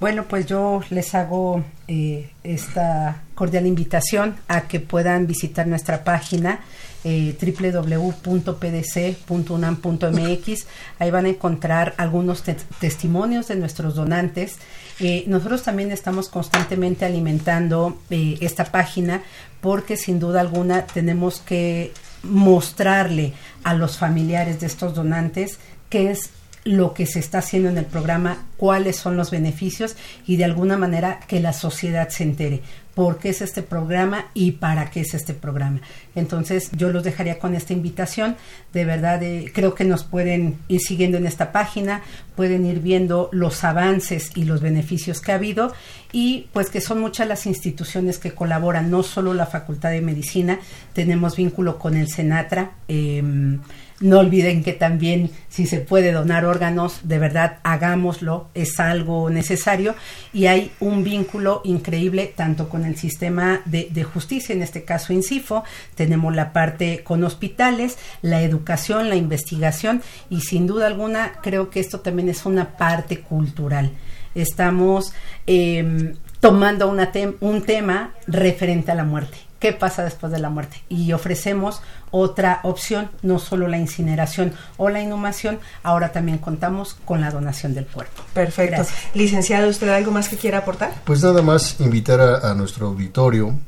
Bueno, pues yo les hago eh, esta cordial invitación a que puedan visitar nuestra página eh, www.pdc.unam.mx. Ahí van a encontrar algunos testimonios de nuestros donantes. Eh, nosotros también estamos constantemente alimentando eh, esta página porque sin duda alguna tenemos que mostrarle a los familiares de estos donantes qué es lo que se está haciendo en el programa, cuáles son los beneficios y de alguna manera que la sociedad se entere por qué es este programa y para qué es este programa. Entonces yo los dejaría con esta invitación. De verdad, eh, creo que nos pueden ir siguiendo en esta página, pueden ir viendo los avances y los beneficios que ha habido y pues que son muchas las instituciones que colaboran, no solo la Facultad de Medicina, tenemos vínculo con el Senatra. Eh, no olviden que también si se puede donar órganos, de verdad hagámoslo, es algo necesario y hay un vínculo increíble tanto con el sistema de, justicia, en este caso INCIFO, tenemos la parte con hospitales, la educación, la investigación y sin duda alguna creo que esto también es una parte cultural. Estamos em, tomando una un tema referente a la muerte qué pasa después de la muerte. Y ofrecemos otra opción, no solo la incineración o la inhumación, ahora también contamos con la donación del cuerpo. Perfecto. Licenciado, ¿usted algo más que quiera aportar? Pues nada más invitar a, nuestro auditorio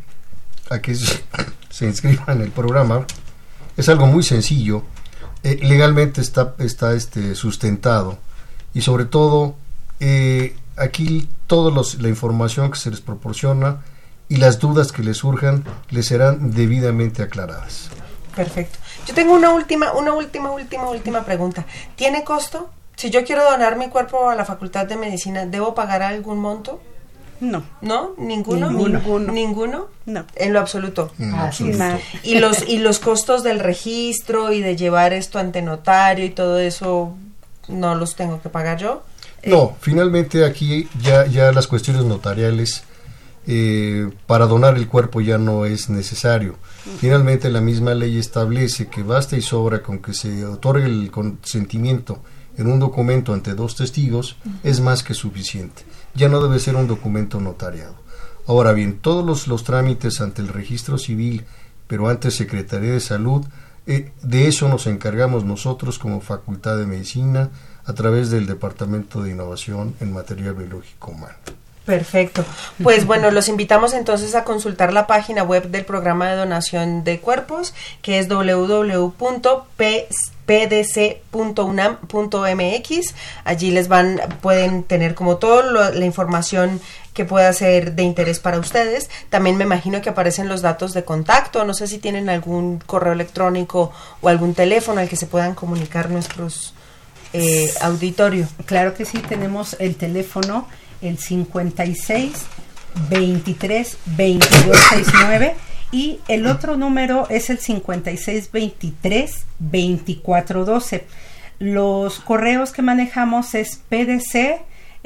a que se, inscriba en el programa. Es algo muy sencillo. Eh, legalmente está, está este, sustentado y sobre todo eh, aquí toda la información que se les proporciona y las dudas que les surjan les serán debidamente aclaradas. Perfecto. Yo tengo una última, una última, última, última pregunta. ¿Tiene costo? Si yo quiero donar mi cuerpo a la Facultad de Medicina, ¿debo pagar algún monto? No. ¿No? ¿Ninguno? Ninguno. ¿Ninguno? No. En lo absoluto. Así Y los, y los costos del registro y de llevar esto ante notario y todo eso, ¿no los tengo que pagar yo? No, finalmente aquí ya, ya las cuestiones notariales eh, para donar el cuerpo ya no es necesario. Finalmente la misma ley establece que basta y sobra con que se otorgue el consentimiento en un documento ante dos testigos, es más que suficiente. Ya no debe ser un documento notariado. Ahora bien, todos los, los trámites ante el registro civil, pero ante Secretaría de Salud, eh, de eso nos encargamos nosotros como Facultad de Medicina a través del Departamento de Innovación en Material Biológico Humano. Perfecto. Pues bueno, los invitamos entonces a consultar la página web del programa de donación de cuerpos, que es www.pdc.unam.mx. Allí les van, pueden tener como toda la información que pueda ser de interés para ustedes. También me imagino que aparecen los datos de contacto. No sé si tienen algún correo electrónico o algún teléfono al que se puedan comunicar nuestros eh, auditorios. Claro que sí, tenemos el teléfono el 56 23 22 69 y el otro número es el 56 23 24 12. Los correos que manejamos es pdc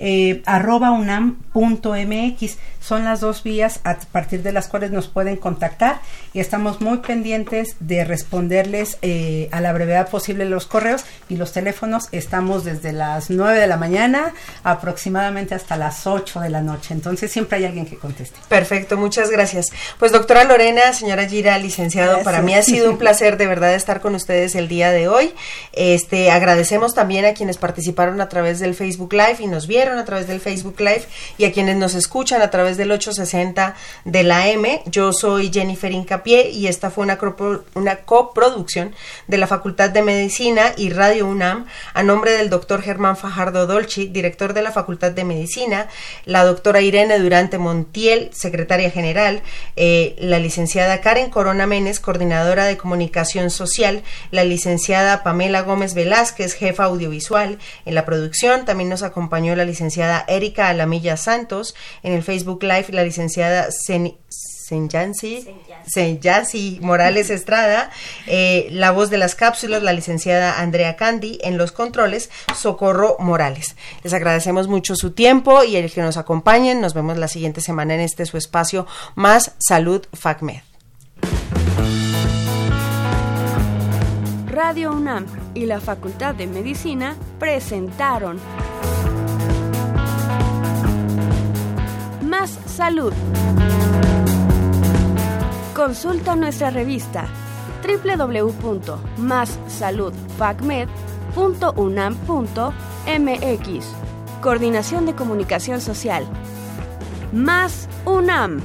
eh, arroba unam.mx. Son las dos vías a partir de las cuales nos pueden contactar y estamos muy pendientes de responderles eh, a la brevedad posible los correos y los teléfonos. Estamos desde las 9 de la mañana aproximadamente hasta las 8 de la noche. Entonces siempre hay alguien que conteste. Perfecto, muchas gracias. Pues doctora Lorena, señora Gira, licenciado, para mí ha sido un placer de verdad estar con ustedes el día de hoy. Este agradecemos también a quienes participaron a través del Facebook Live y nos vieron a través del Facebook Live y a quienes nos escuchan a través del 860 de la M. Yo soy Jennifer Incapié y esta fue una, una coproducción de la Facultad de Medicina y Radio UNAM a nombre del doctor Germán Fajardo Dolci, director de la Facultad de Medicina, la doctora Irene Durante Montiel, secretaria general, eh, la licenciada Karen Corona Menes, coordinadora de comunicación social, la licenciada Pamela Gómez Velázquez, jefa audiovisual. En la producción también nos acompañó la licenciada Erika Alamilla Santos, en el Facebook Live la licenciada Senyansi Morales Estrada, eh, la voz de las cápsulas, la licenciada Andrea Candy, en los controles, Socorro Morales. Les agradecemos mucho su tiempo y el que nos acompañen. Nos vemos la siguiente semana en este su espacio Más Salud FACMED. Radio UNAM y la Facultad de Medicina presentaron Más Salud. Consulta nuestra revista www.massaludfacmed.unam.mx. Coordinación de Comunicación Social. Más UNAM.